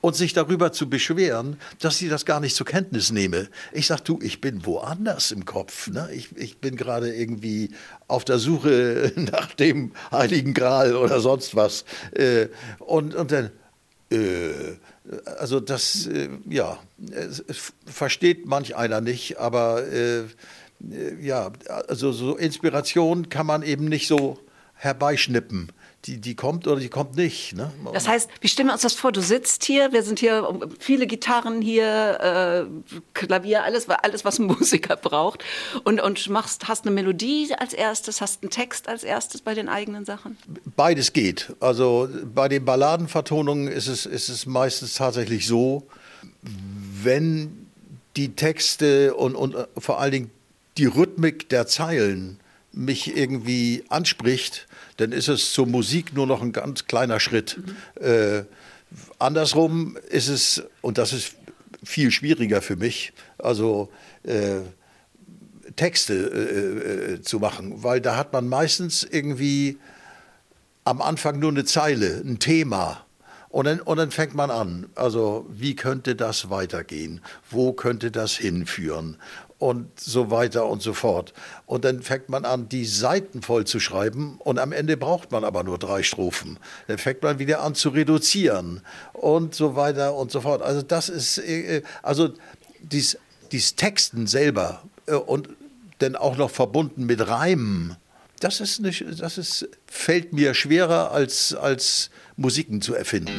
und sich darüber zu beschweren, dass sie das gar nicht zur Kenntnis nehme. Ich sag, du, ich bin woanders im Kopf. Ne? Ich, ich bin gerade irgendwie auf der Suche nach dem Heiligen Gral oder sonst was. Äh, und, und dann, also das, äh, ja, versteht manch einer nicht, aber äh, äh, ja, also so Inspiration kann man eben nicht so herbeischnippen. Die, die kommt oder die kommt nicht. Ne? Das heißt, wie stellen wir uns das vor? Du sitzt hier, wir sind hier, viele Gitarren hier, äh, Klavier, alles, alles, was ein Musiker braucht. Und, und machst, hast eine Melodie als erstes, hast einen Text als erstes bei den eigenen Sachen? Beides geht. Also bei den Balladenvertonungen ist es, ist es meistens tatsächlich so, wenn die Texte und, und äh, vor allen Dingen die Rhythmik der Zeilen mich irgendwie anspricht, dann ist es zur Musik nur noch ein ganz kleiner Schritt. Äh, andersrum ist es, und das ist viel schwieriger für mich, also äh, Texte äh, äh, zu machen, weil da hat man meistens irgendwie am Anfang nur eine Zeile, ein Thema. Und dann, und dann fängt man an. Also, wie könnte das weitergehen? Wo könnte das hinführen? Und so weiter und so fort. Und dann fängt man an, die Seiten voll zu schreiben. Und am Ende braucht man aber nur drei Strophen. Dann fängt man wieder an zu reduzieren. Und so weiter und so fort. Also, das ist, äh, also, dies, dies Texten selber äh, und dann auch noch verbunden mit Reimen. Das, ist nicht, das ist, fällt mir schwerer als, als Musiken zu erfinden.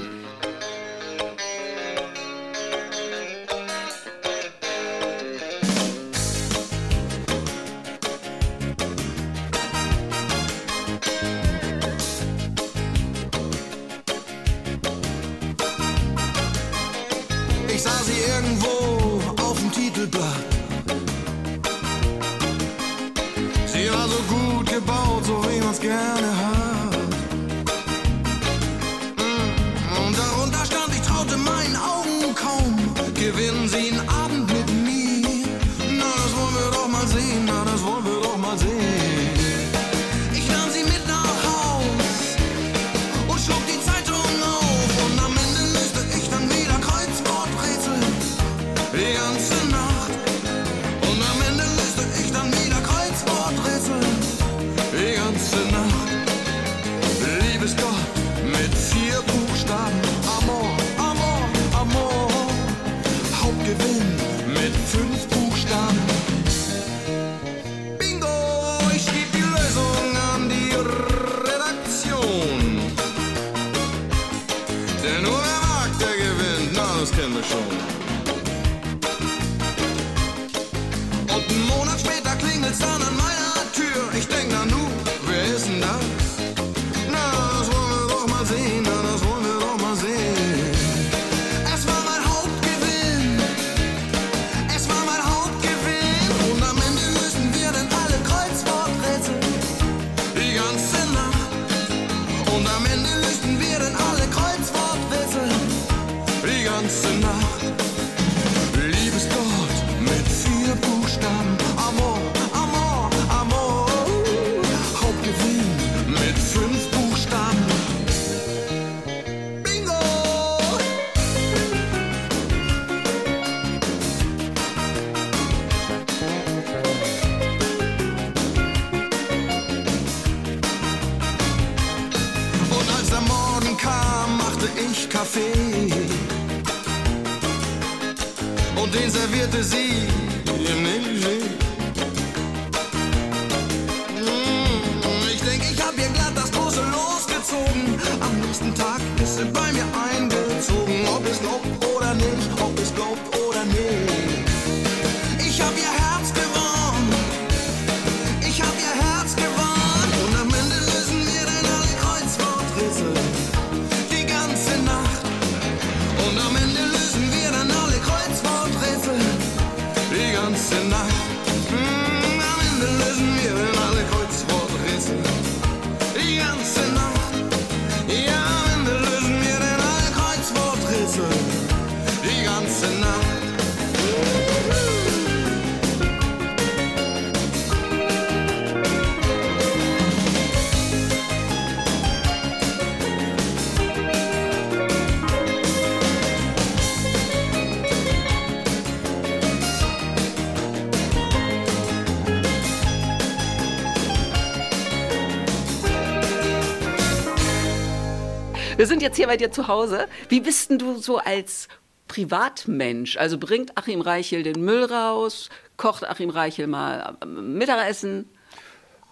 Jetzt hier bei dir zu Hause. Wie bist denn du so als Privatmensch? Also bringt Achim Reichel den Müll raus? Kocht Achim Reichel mal ähm, Mittagessen?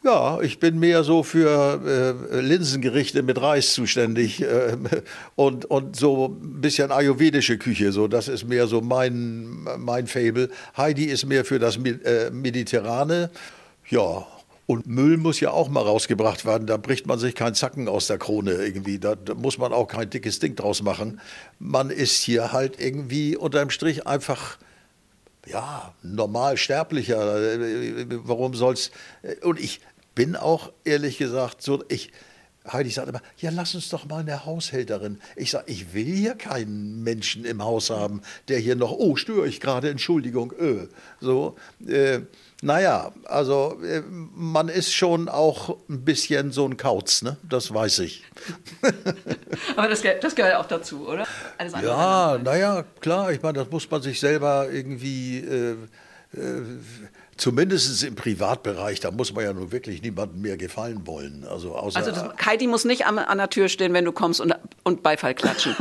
Ja, ich bin mehr so für äh, Linsengerichte mit Reis zuständig äh, und, und so ein bisschen ayurvedische Küche. So, das ist mehr so mein, mein Fable. Heidi ist mehr für das äh, Mediterrane. Ja, und Müll muss ja auch mal rausgebracht werden. Da bricht man sich keinen Zacken aus der Krone irgendwie. Da, da muss man auch kein dickes Ding draus machen. Man ist hier halt irgendwie unterm Strich einfach ja, normal sterblicher. Warum soll's? Und ich bin auch ehrlich gesagt so, ich. Heidi sagt immer, ja, lass uns doch mal eine Haushälterin. Ich sage, ich will hier keinen Menschen im Haus haben, der hier noch, oh, störe ich gerade, Entschuldigung, öh. So, äh, naja, also äh, man ist schon auch ein bisschen so ein Kauz, ne? Das weiß ich. Aber das, gehört- das gehört auch dazu, oder? Ja, naja, klar, ich meine, das muss man sich selber irgendwie, äh, äh, zumindest im Privatbereich, da muss man ja nun wirklich niemandem mehr gefallen wollen. Also, außer, Also das, Heidi muss nicht am, an der Tür stehen, wenn du kommst und, und Beifall klatschen.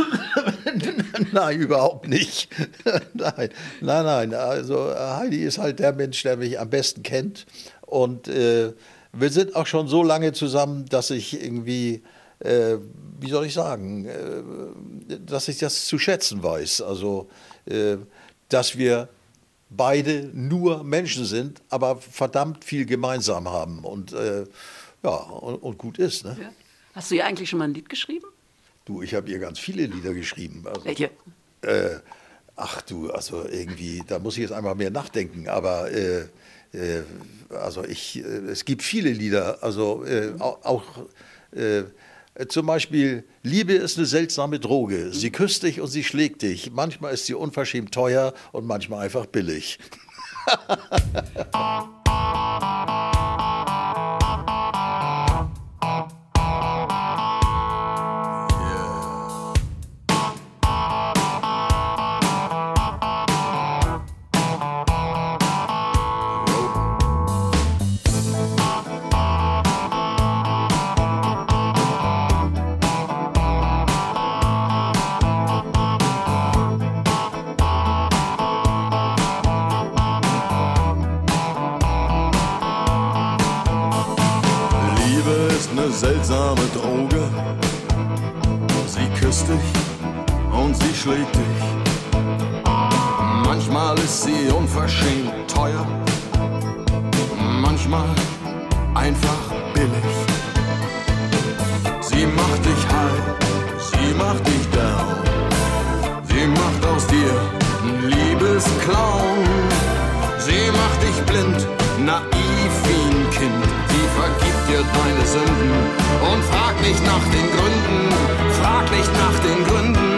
nein, überhaupt nicht. nein, nein, nein. Also Heidi ist halt der Mensch, der mich am besten kennt. Und äh, wir sind auch schon so lange zusammen, dass ich irgendwie, äh, wie soll ich sagen, äh, dass ich das zu schätzen weiß. Also, äh, dass wir beide nur Menschen sind, aber verdammt viel gemeinsam haben und äh, ja und, und gut ist. Ne? Hast du ihr eigentlich schon mal ein Lied geschrieben? Du, ich habe ihr ganz viele Lieder geschrieben. Also, Welche? äh, ach du, also irgendwie, da muss ich jetzt einmal mehr nachdenken, aber äh, äh, also ich, äh, es gibt viele Lieder, also äh, auch, zum Beispiel, Liebe ist eine seltsame Droge. Sie küsst dich und sie schlägt dich. Manchmal ist sie unverschämt teuer und manchmal einfach billig. seltsame Droge. Sie küsst dich und sie schlägt dich. Manchmal ist sie unverschämt teuer, manchmal einfach billig. Sie macht dich high, sie macht dich down. Sie macht aus dir einen Liebesclown. Sie macht dich blind, naiv vergibt dir deine Sünden und frag nicht nach den Gründen. Frag nicht nach den Gründen.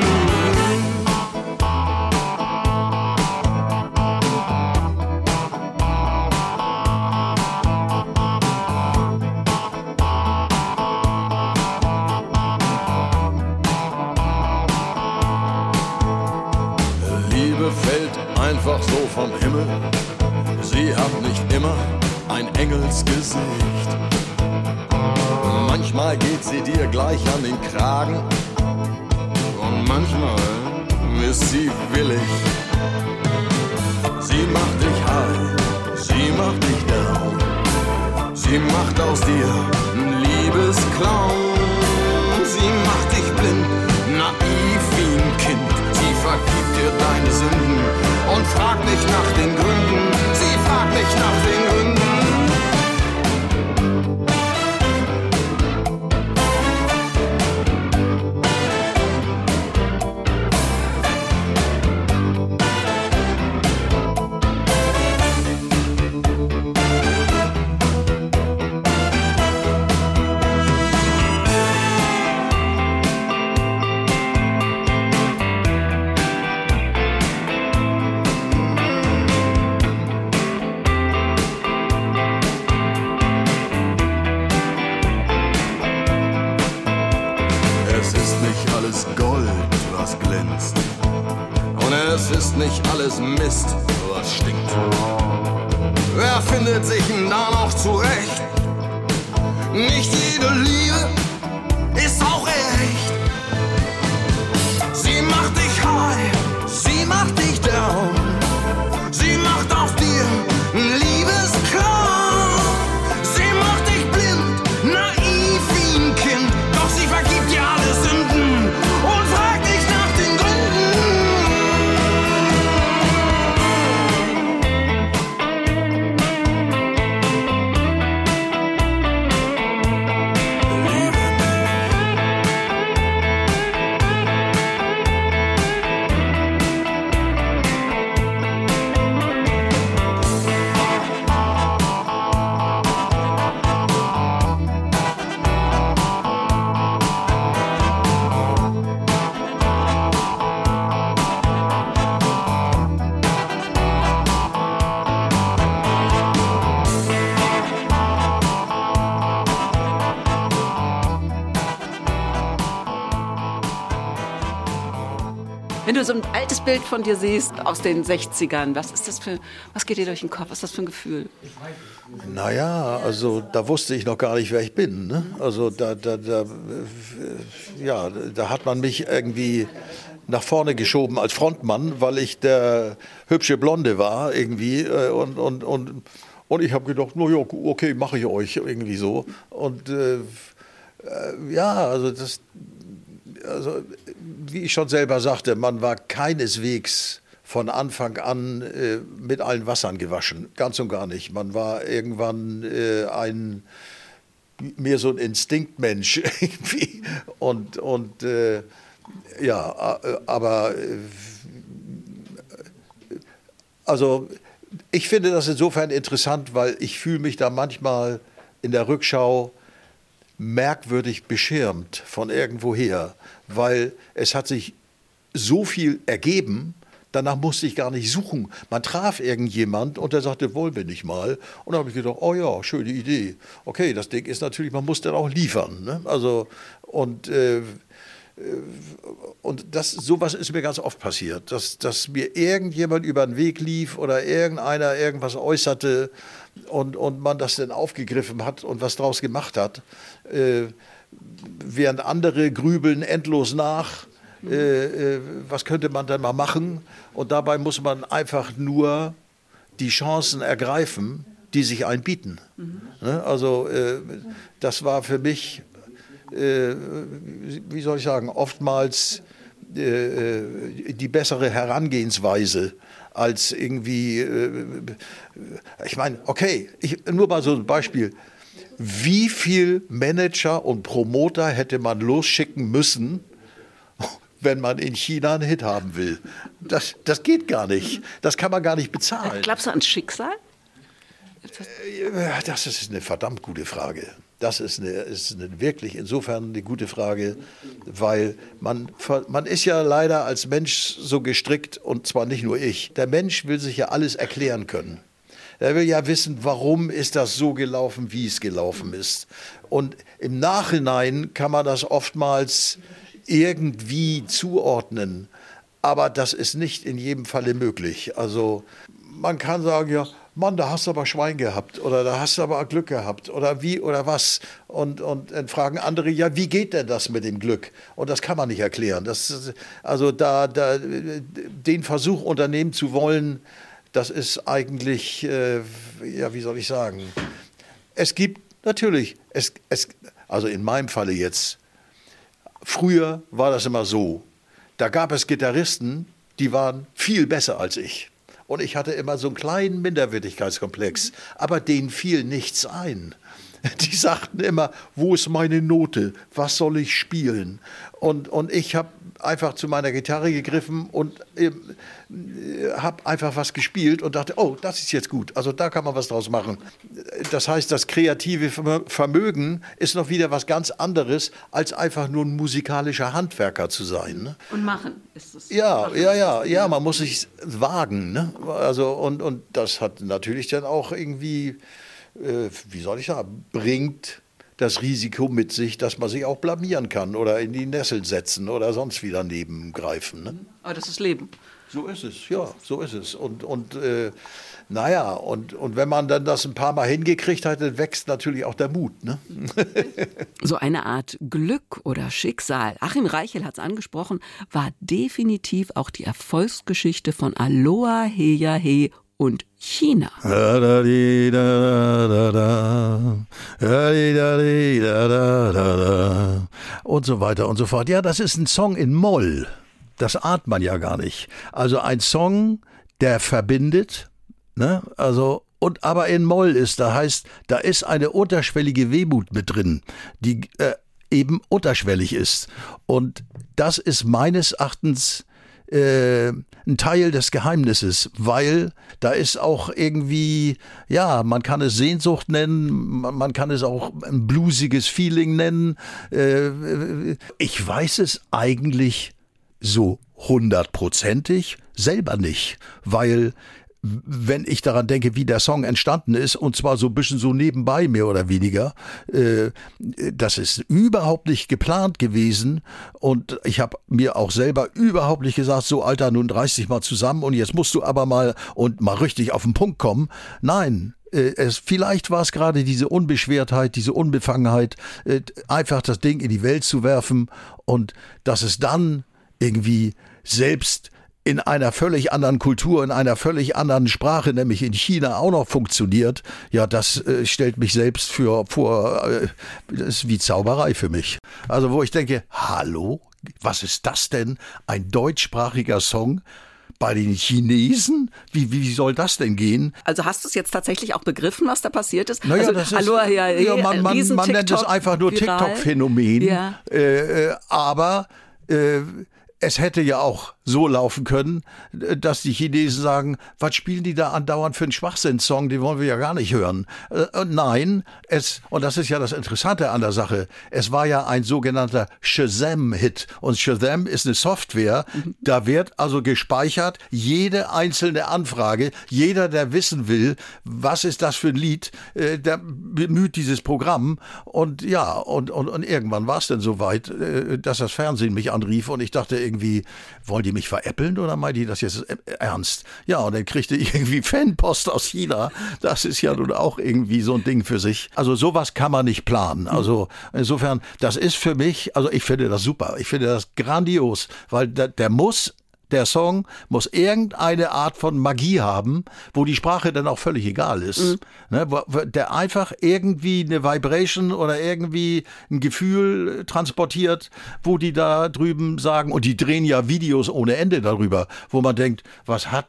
Gleich an den Kragen du so ein altes Bild von dir siehst aus den 60ern, was ist das für, was geht dir durch den Kopf? Was ist das für ein Gefühl? Naja, also da wusste ich noch gar nicht, wer ich bin. Ne? Also da, da, da, ja, da hat man mich irgendwie nach vorne geschoben als Frontmann, weil ich der hübsche Blonde war irgendwie äh, und, und, und, und ich habe gedacht, no, ja, okay, mache ich euch irgendwie so. Und äh, äh, ja, also das, also wie ich schon selber sagte, man war keineswegs von Anfang an äh, mit allen Wassern gewaschen, ganz und gar nicht. Man war irgendwann äh, ein mehr so ein Instinktmensch irgendwie und und äh, ja, äh, aber äh, Also ich finde das insofern interessant, weil ich fühle mich da manchmal in der Rückschau merkwürdig beschirmt von irgendwoher, weil es hat sich so viel ergeben, danach musste ich gar nicht suchen. Man traf irgendjemand und der sagte, wollen wir nicht mal? Und dann habe ich gedacht, oh ja, schöne Idee. Okay, das Ding ist natürlich, man muss dann auch liefern. Ne? Also, und äh, und das, sowas ist mir ganz oft passiert, dass, dass mir irgendjemand über den Weg lief oder irgendeiner irgendwas äußerte und, und man das dann aufgegriffen hat und was draus gemacht hat, äh, während andere grübeln endlos nach, äh, äh, was könnte man denn mal machen und dabei muss man einfach nur die Chancen ergreifen, die sich einbieten. Ne? Also äh, das war für mich äh, wie soll ich sagen, oftmals äh, die bessere Herangehensweise als irgendwie, äh, ich meine, okay, ich, nur mal so ein Beispiel. Wie viel Manager und Promoter hätte man losschicken müssen, wenn man in China einen Hit haben will? Das, das geht gar nicht. Das kann man gar nicht bezahlen. Glaubst du ans Schicksal? Das ist eine verdammt gute Frage. Das ist, eine, ist eine, wirklich insofern eine gute Frage, weil man, man ist ja leider als Mensch so gestrickt, und zwar nicht nur ich. Der Mensch will sich ja alles erklären können. Er will ja wissen, warum ist das so gelaufen, wie es gelaufen ist. Und im Nachhinein kann man das oftmals irgendwie zuordnen. Aber das ist nicht in jedem Falle möglich. Also man kann sagen, ja, Mann, da hast du aber Schwein gehabt oder da hast du aber Glück gehabt oder wie oder was. Und, und dann fragen andere, ja, wie geht denn das mit dem Glück? Und das kann man nicht erklären. Das, also da, da den Versuch unternehmen zu wollen, das ist eigentlich, äh, ja, wie soll ich sagen, es gibt natürlich, es, es, also in meinem Falle jetzt, früher war das immer so, da gab es Gitarristen, die waren viel besser als ich. Und ich hatte immer so einen kleinen Minderwertigkeitskomplex. Aber denen fiel nichts ein. Die sagten immer, wo ist meine Note? Was soll ich spielen? Und, und ich habe einfach zu meiner Gitarre gegriffen und äh, habe einfach was gespielt und dachte, oh, das ist jetzt gut. Also da kann man was draus machen. Das heißt, das kreative Vermögen ist noch wieder was ganz anderes, als einfach nur ein musikalischer Handwerker zu sein. Ne? Und machen ist es. Ja, ja, ja, ja, man muss sich wagen. Ne? Also, und, und das hat natürlich dann auch irgendwie, wie soll ich sagen, bringt das Risiko mit sich, dass man sich auch blamieren kann oder in die Nessel setzen oder sonst wieder nebengreifen. Ne? Aber das ist Leben. So ist es, ja, so ist es. Und, und äh, naja, und, und wenn man dann das ein paar Mal hingekriegt hat, dann wächst natürlich auch der Mut. Ne? so eine Art Glück oder Schicksal, Achim Reichel hat es angesprochen, war definitiv auch die Erfolgsgeschichte von Aloha Heya He und China. Und so weiter und so fort. Ja, das ist ein Song in Moll. Das ahnt man ja gar nicht. Also ein Song, der verbindet, ne? Also und aber in Moll ist, da heißt, da ist eine unterschwellige Wehmut mit drin, die äh, eben unterschwellig ist. Und das ist meines Erachtens äh, ein Teil des Geheimnisses, weil da ist auch irgendwie, ja, man kann es Sehnsucht nennen, man kann es auch ein bluesiges Feeling nennen. Äh, ich weiß es eigentlich so hundertprozentig selber nicht, weil wenn ich daran denke, wie der Song entstanden ist, und zwar so ein bisschen so nebenbei mehr oder weniger, äh, das ist überhaupt nicht geplant gewesen und ich habe mir auch selber überhaupt nicht gesagt, so Alter, nun reiß dich mal zusammen und jetzt musst du aber mal und mal richtig auf den Punkt kommen. Nein, äh, es, vielleicht war es gerade diese Unbeschwertheit, diese Unbefangenheit, äh, einfach das Ding in die Welt zu werfen und dass es dann irgendwie selbst in einer völlig anderen Kultur, in einer völlig anderen Sprache, nämlich in China auch noch funktioniert, ja, das äh, stellt mich selbst für vor, äh, das ist wie Zauberei für mich. Also wo ich denke, hallo, was ist das denn? Ein deutschsprachiger Song? Bei den Chinesen? Wie, wie soll das denn gehen? Also hast du es jetzt tatsächlich auch begriffen, was da passiert ist? Naja, also, das ist, Aloha, ja, ja, man, man, man nennt es einfach nur. TikTok-Phänomen. Ja. Äh, äh, aber äh, es hätte ja auch so laufen können, dass die Chinesen sagen, was spielen die da andauernd für einen Schwachsinnssong, den wollen wir ja gar nicht hören. Äh, nein, es, und das ist ja das Interessante an der Sache, es war ja ein sogenannter Shazam-Hit. Und Shazam ist eine Software, da wird also gespeichert jede einzelne Anfrage, jeder, der wissen will, was ist das für ein Lied, äh, der bemüht dieses Programm. Und ja, und, und, und irgendwann war es dann so weit, äh, dass das Fernsehen mich anrief und ich dachte irgendwie, wollen die mich veräppeln oder meinen die das jetzt ernst? Ja, und dann kriegte ich irgendwie Fanpost aus China. Das ist ja nun auch irgendwie so ein Ding für sich. Also sowas kann man nicht planen. Also insofern, das ist für mich, also ich finde das super. Ich finde das grandios, weil der, der muss der Song muss irgendeine Art von Magie haben, wo die Sprache dann auch völlig egal ist. Ne, wo, wo der einfach irgendwie eine Vibration oder irgendwie ein Gefühl transportiert, wo die da drüben sagen, und die drehen ja Videos ohne Ende darüber, wo man denkt, was hat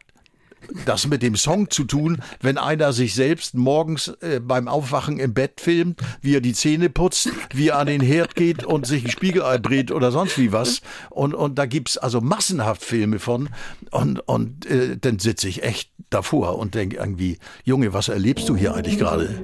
das mit dem Song zu tun, wenn einer sich selbst morgens äh, beim Aufwachen im Bett filmt, wie er die Zähne putzt, wie er an den Herd geht und sich ein Spiegelei dreht oder sonst wie was. Und, und da gibt's also massenhaft Filme von. Und, und äh, dann sitze ich echt davor und denke irgendwie, Junge, was erlebst du hier eigentlich gerade?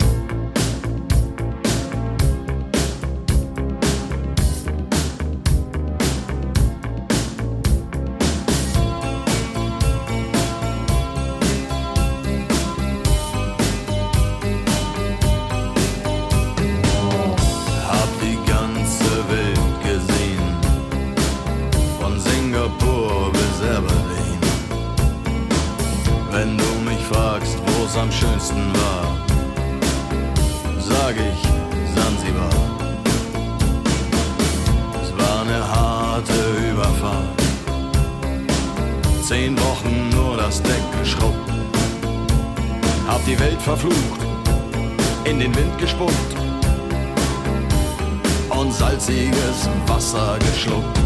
Wasser geschluckt.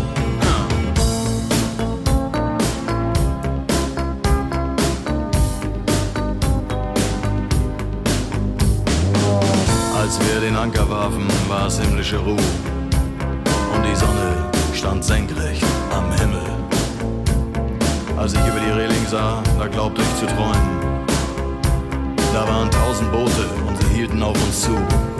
Als wir den Anker warfen, war es himmlische Ruhe und die Sonne stand senkrecht am Himmel. Als ich über die Reling sah, da glaubte ich zu träumen. Da waren tausend Boote und sie hielten auf uns zu.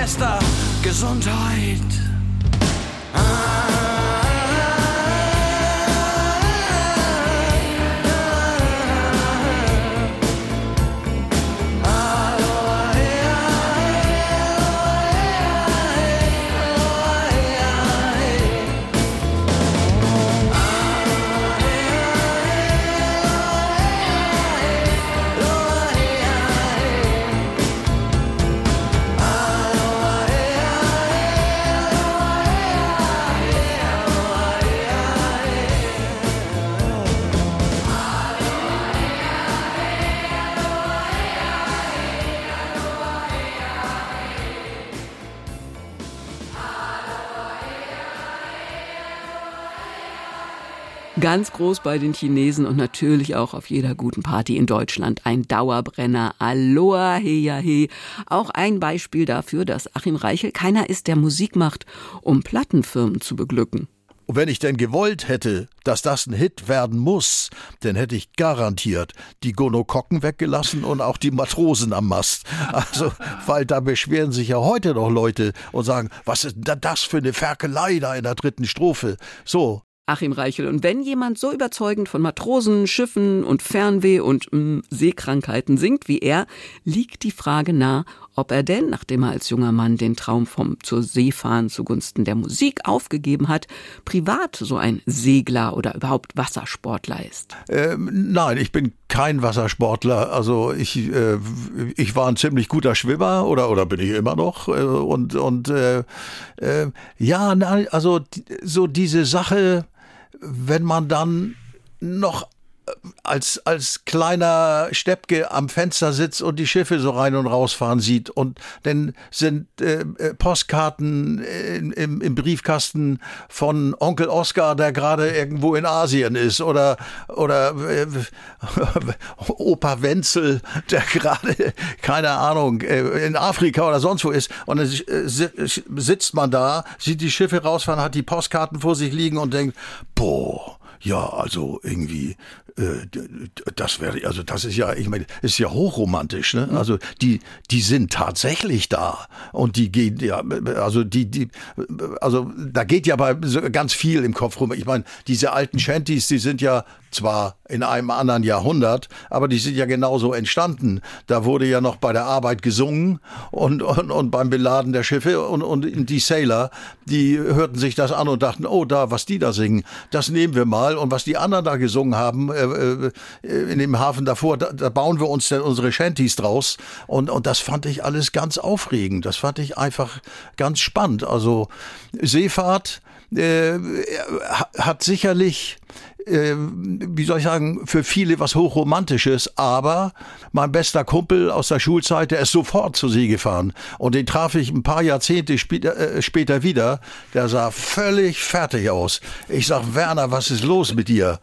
Bester Gesundheit. Ganz groß bei den Chinesen und natürlich auch auf jeder guten Party in Deutschland. Ein Dauerbrenner. Aloha, he, ja, he. Auch ein Beispiel dafür, dass Achim Reichel keiner ist, der Musik macht, um Plattenfirmen zu beglücken. Und wenn ich denn gewollt hätte, dass das ein Hit werden muss, dann hätte ich garantiert die Gonokokken weggelassen und auch die Matrosen am Mast. Also, weil da beschweren sich ja heute noch Leute und sagen, was ist denn das für eine Ferkelei da in der dritten Strophe? So, Achim Reichel. Und wenn jemand so überzeugend von Matrosen, Schiffen und Fernweh und mh, Seekrankheiten singt wie er, liegt die Frage nah, ob er denn, nachdem er als junger Mann den Traum vom zur See fahren zugunsten der Musik aufgegeben hat, privat so ein Segler oder überhaupt Wassersportler ist. Ähm, nein, ich bin kein Wassersportler. Also ich, äh, ich war ein ziemlich guter Schwimmer oder oder bin ich immer noch. Äh, und und äh, äh, ja, nein, also so diese Sache, wenn man dann noch als, als kleiner Steppke am Fenster sitzt und die Schiffe so rein und rausfahren sieht. Und dann sind äh, äh, Postkarten im, im, Briefkasten von Onkel Oskar, der gerade irgendwo in Asien ist. Oder oder äh, Opa Wenzel, der gerade keine Ahnung äh, in Afrika oder sonst wo ist. Und dann äh, si- sitzt man da, sieht die Schiffe rausfahren, hat die Postkarten vor sich liegen und denkt, boah, ja, also irgendwie, das wäre, also das ist ja, ich meine, ist ja hochromantisch, ne? Also die, die sind tatsächlich da und die gehen, ja, also die, die, also da geht ja bei ganz viel im Kopf rum. Ich meine, diese alten Shanties, die sind ja zwar in einem anderen Jahrhundert, aber die sind ja genauso entstanden. Da wurde ja noch bei der Arbeit gesungen und, und, und beim Beladen der Schiffe und, und die Sailor, die hörten sich das an und dachten, oh, da, was die da singen, das nehmen wir mal. Und was die anderen da gesungen haben, äh, äh, in dem Hafen davor, da, da bauen wir uns dann unsere Shanties draus. Und, und das fand ich alles ganz aufregend. Das fand ich einfach ganz spannend. Also Seefahrt äh, hat sicherlich äh, wie soll ich sagen, für viele was Hochromantisches, aber mein bester Kumpel aus der Schulzeit, der ist sofort zur See gefahren. Und den traf ich ein paar Jahrzehnte später, äh, später wieder. Der sah völlig fertig aus. Ich sag, Werner, was ist los mit dir?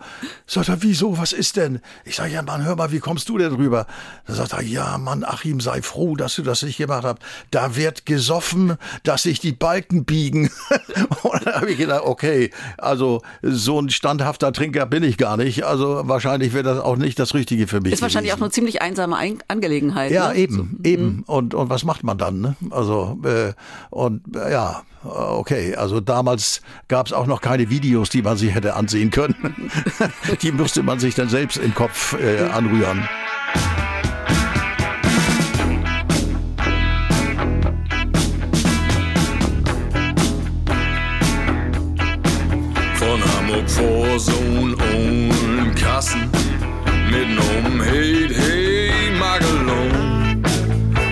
Sagt er, wieso, was ist denn? Ich sag, ja, Mann, hör mal, wie kommst du denn rüber? Da sagt er, ja, Mann, Achim, sei froh, dass du das nicht gemacht hast. Da wird gesoffen, dass sich die Balken biegen. Und dann habe ich gedacht, okay, also so ein standhafter Trinker bin ich gar nicht. Also wahrscheinlich wäre das auch nicht das Richtige für mich. Ist wahrscheinlich auch eine ziemlich einsame Ein Angelegenheit. Ja, ne? eben, eben. Und, und was macht man dann? Ne? Also, äh, und äh, ja, okay. Also damals gab es auch noch keine Videos, die man sich hätte ansehen können. die musste man sich dann selbst im Kopf äh, anrühren. Vor Sohn und Kassen um Heid, hey, Magelon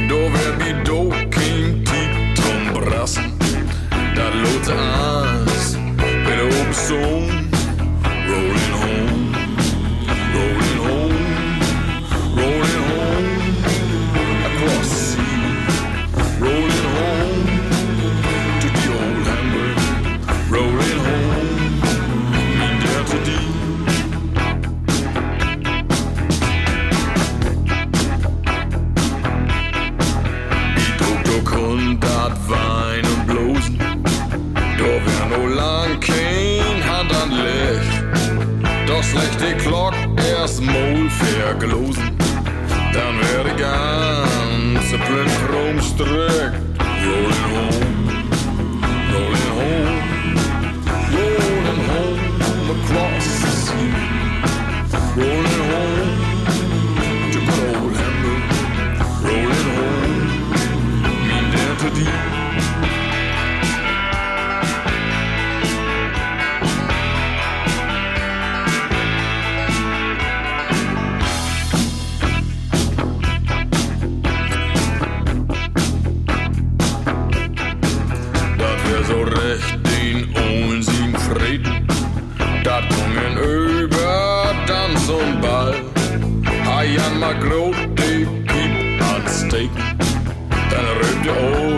Da wär wie do kein Tiet drum brassen Da lot ans, bitte oben Sohn Doch schlecht die Glock erst mal verglosen. Dann wär die ganze blind rumstrickt. So recht den onsigen Frieden. Dat kommen über dann zum Ball. Hajan mal grot, die Piep ansteken. Dann rübt ihr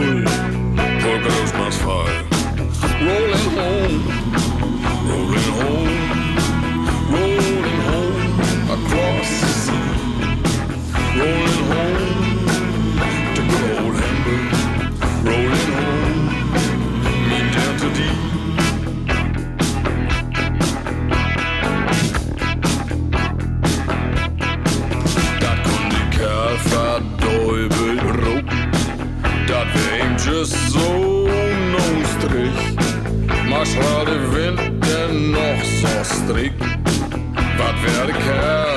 was hadden wind winter nog zo strikt. Wat werd ik?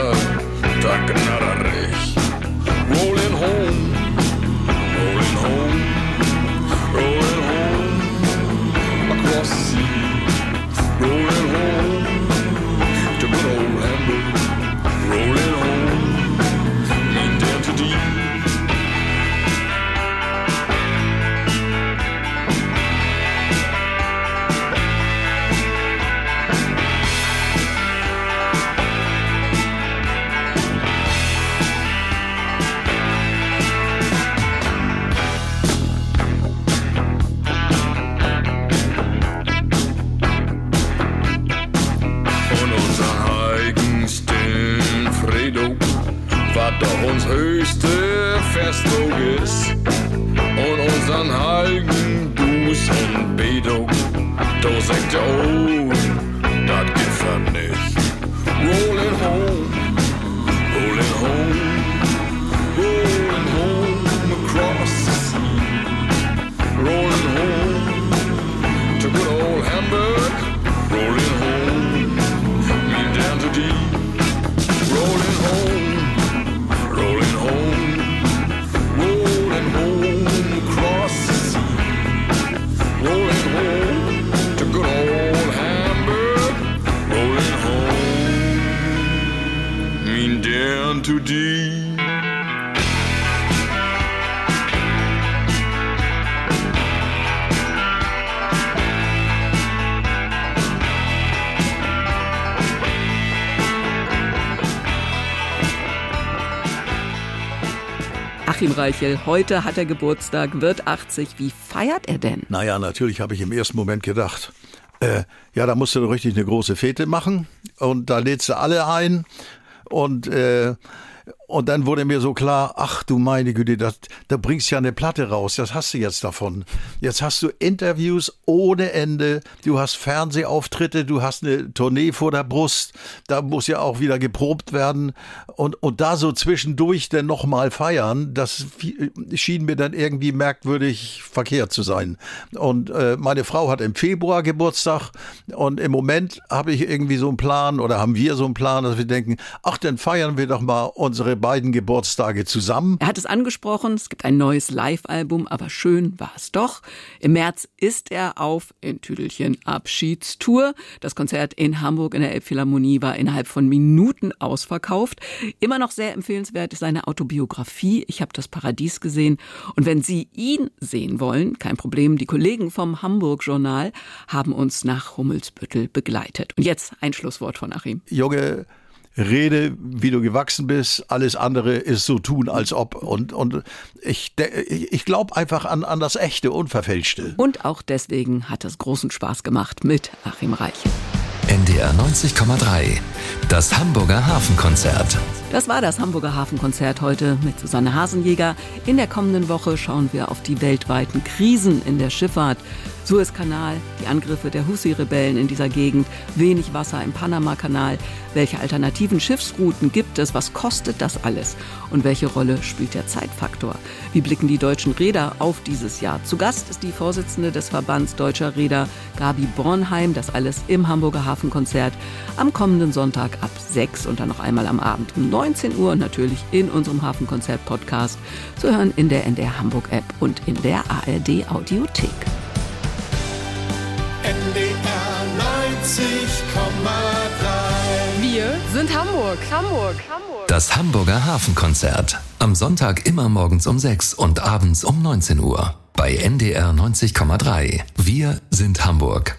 Achim Reichel, heute hat er Geburtstag, wird 80. Wie feiert er denn? Naja, natürlich habe ich im ersten Moment gedacht, äh, ja, da musst du richtig eine große Fete machen und da lädst du alle ein und äh, und dann wurde mir so klar, ach du meine Güte, das, da bringst ja eine Platte raus, das hast du jetzt davon. Jetzt hast du Interviews ohne Ende, du hast Fernsehauftritte, du hast eine Tournee vor der Brust, da muss ja auch wieder geprobt werden und, und da so zwischendurch dann nochmal feiern, das schien mir dann irgendwie merkwürdig verkehrt zu sein. Und äh, meine Frau hat im Februar Geburtstag und im Moment habe ich irgendwie so einen Plan oder haben wir so einen Plan, dass wir denken, ach, dann feiern wir doch mal unsere beiden Geburtstage zusammen. Er hat es angesprochen, es gibt ein neues Live-Album, aber schön war es doch. Im März ist er auf in Tüdelchen Abschiedstour. Das Konzert in Hamburg in der Elbphilharmonie war innerhalb von Minuten ausverkauft. Immer noch sehr empfehlenswert ist seine Autobiografie. Ich habe das Paradies gesehen. Und wenn Sie ihn sehen wollen, kein Problem. Die Kollegen vom Hamburg Journal haben uns nach Hummelsbüttel begleitet. Und jetzt ein Schlusswort von Achim. Junge, rede, wie du gewachsen bist. Alles andere ist so tun, als ob. Und, und ich, ich glaube einfach an, an das Echte, Unverfälschte. Und auch deswegen hat es großen Spaß gemacht mit Achim Reichel. NDR 90,3. Das Hamburger Hafenkonzert. Das war das Hamburger Hafenkonzert heute mit Susanne Hasenjäger. In der kommenden Woche schauen wir auf die weltweiten Krisen in der Schifffahrt. Suezkanal, die Angriffe der Husi-Rebellen in dieser Gegend, wenig Wasser im Panama-Kanal. Welche alternativen Schiffsrouten gibt es? Was kostet das alles? Und welche Rolle spielt der Zeitfaktor? Wie blicken die deutschen Räder auf dieses Jahr? Zu Gast ist die Vorsitzende des Verbands Deutscher Räder, Gabi Bornheim. Das alles im Hamburger Hafenkonzert am kommenden Sonntag ab 6 und dann noch einmal am Abend um 19 Uhr und natürlich in unserem Hafenkonzert-Podcast zu hören in der NDR Hamburg-App und in der ARD Audiothek. NDR 90,3. Wir sind Hamburg. Hamburg. Hamburg. Das Hamburger Hafenkonzert. Am Sonntag immer morgens um 6 und abends um 19 Uhr. Bei NDR 90,3. Wir sind Hamburg.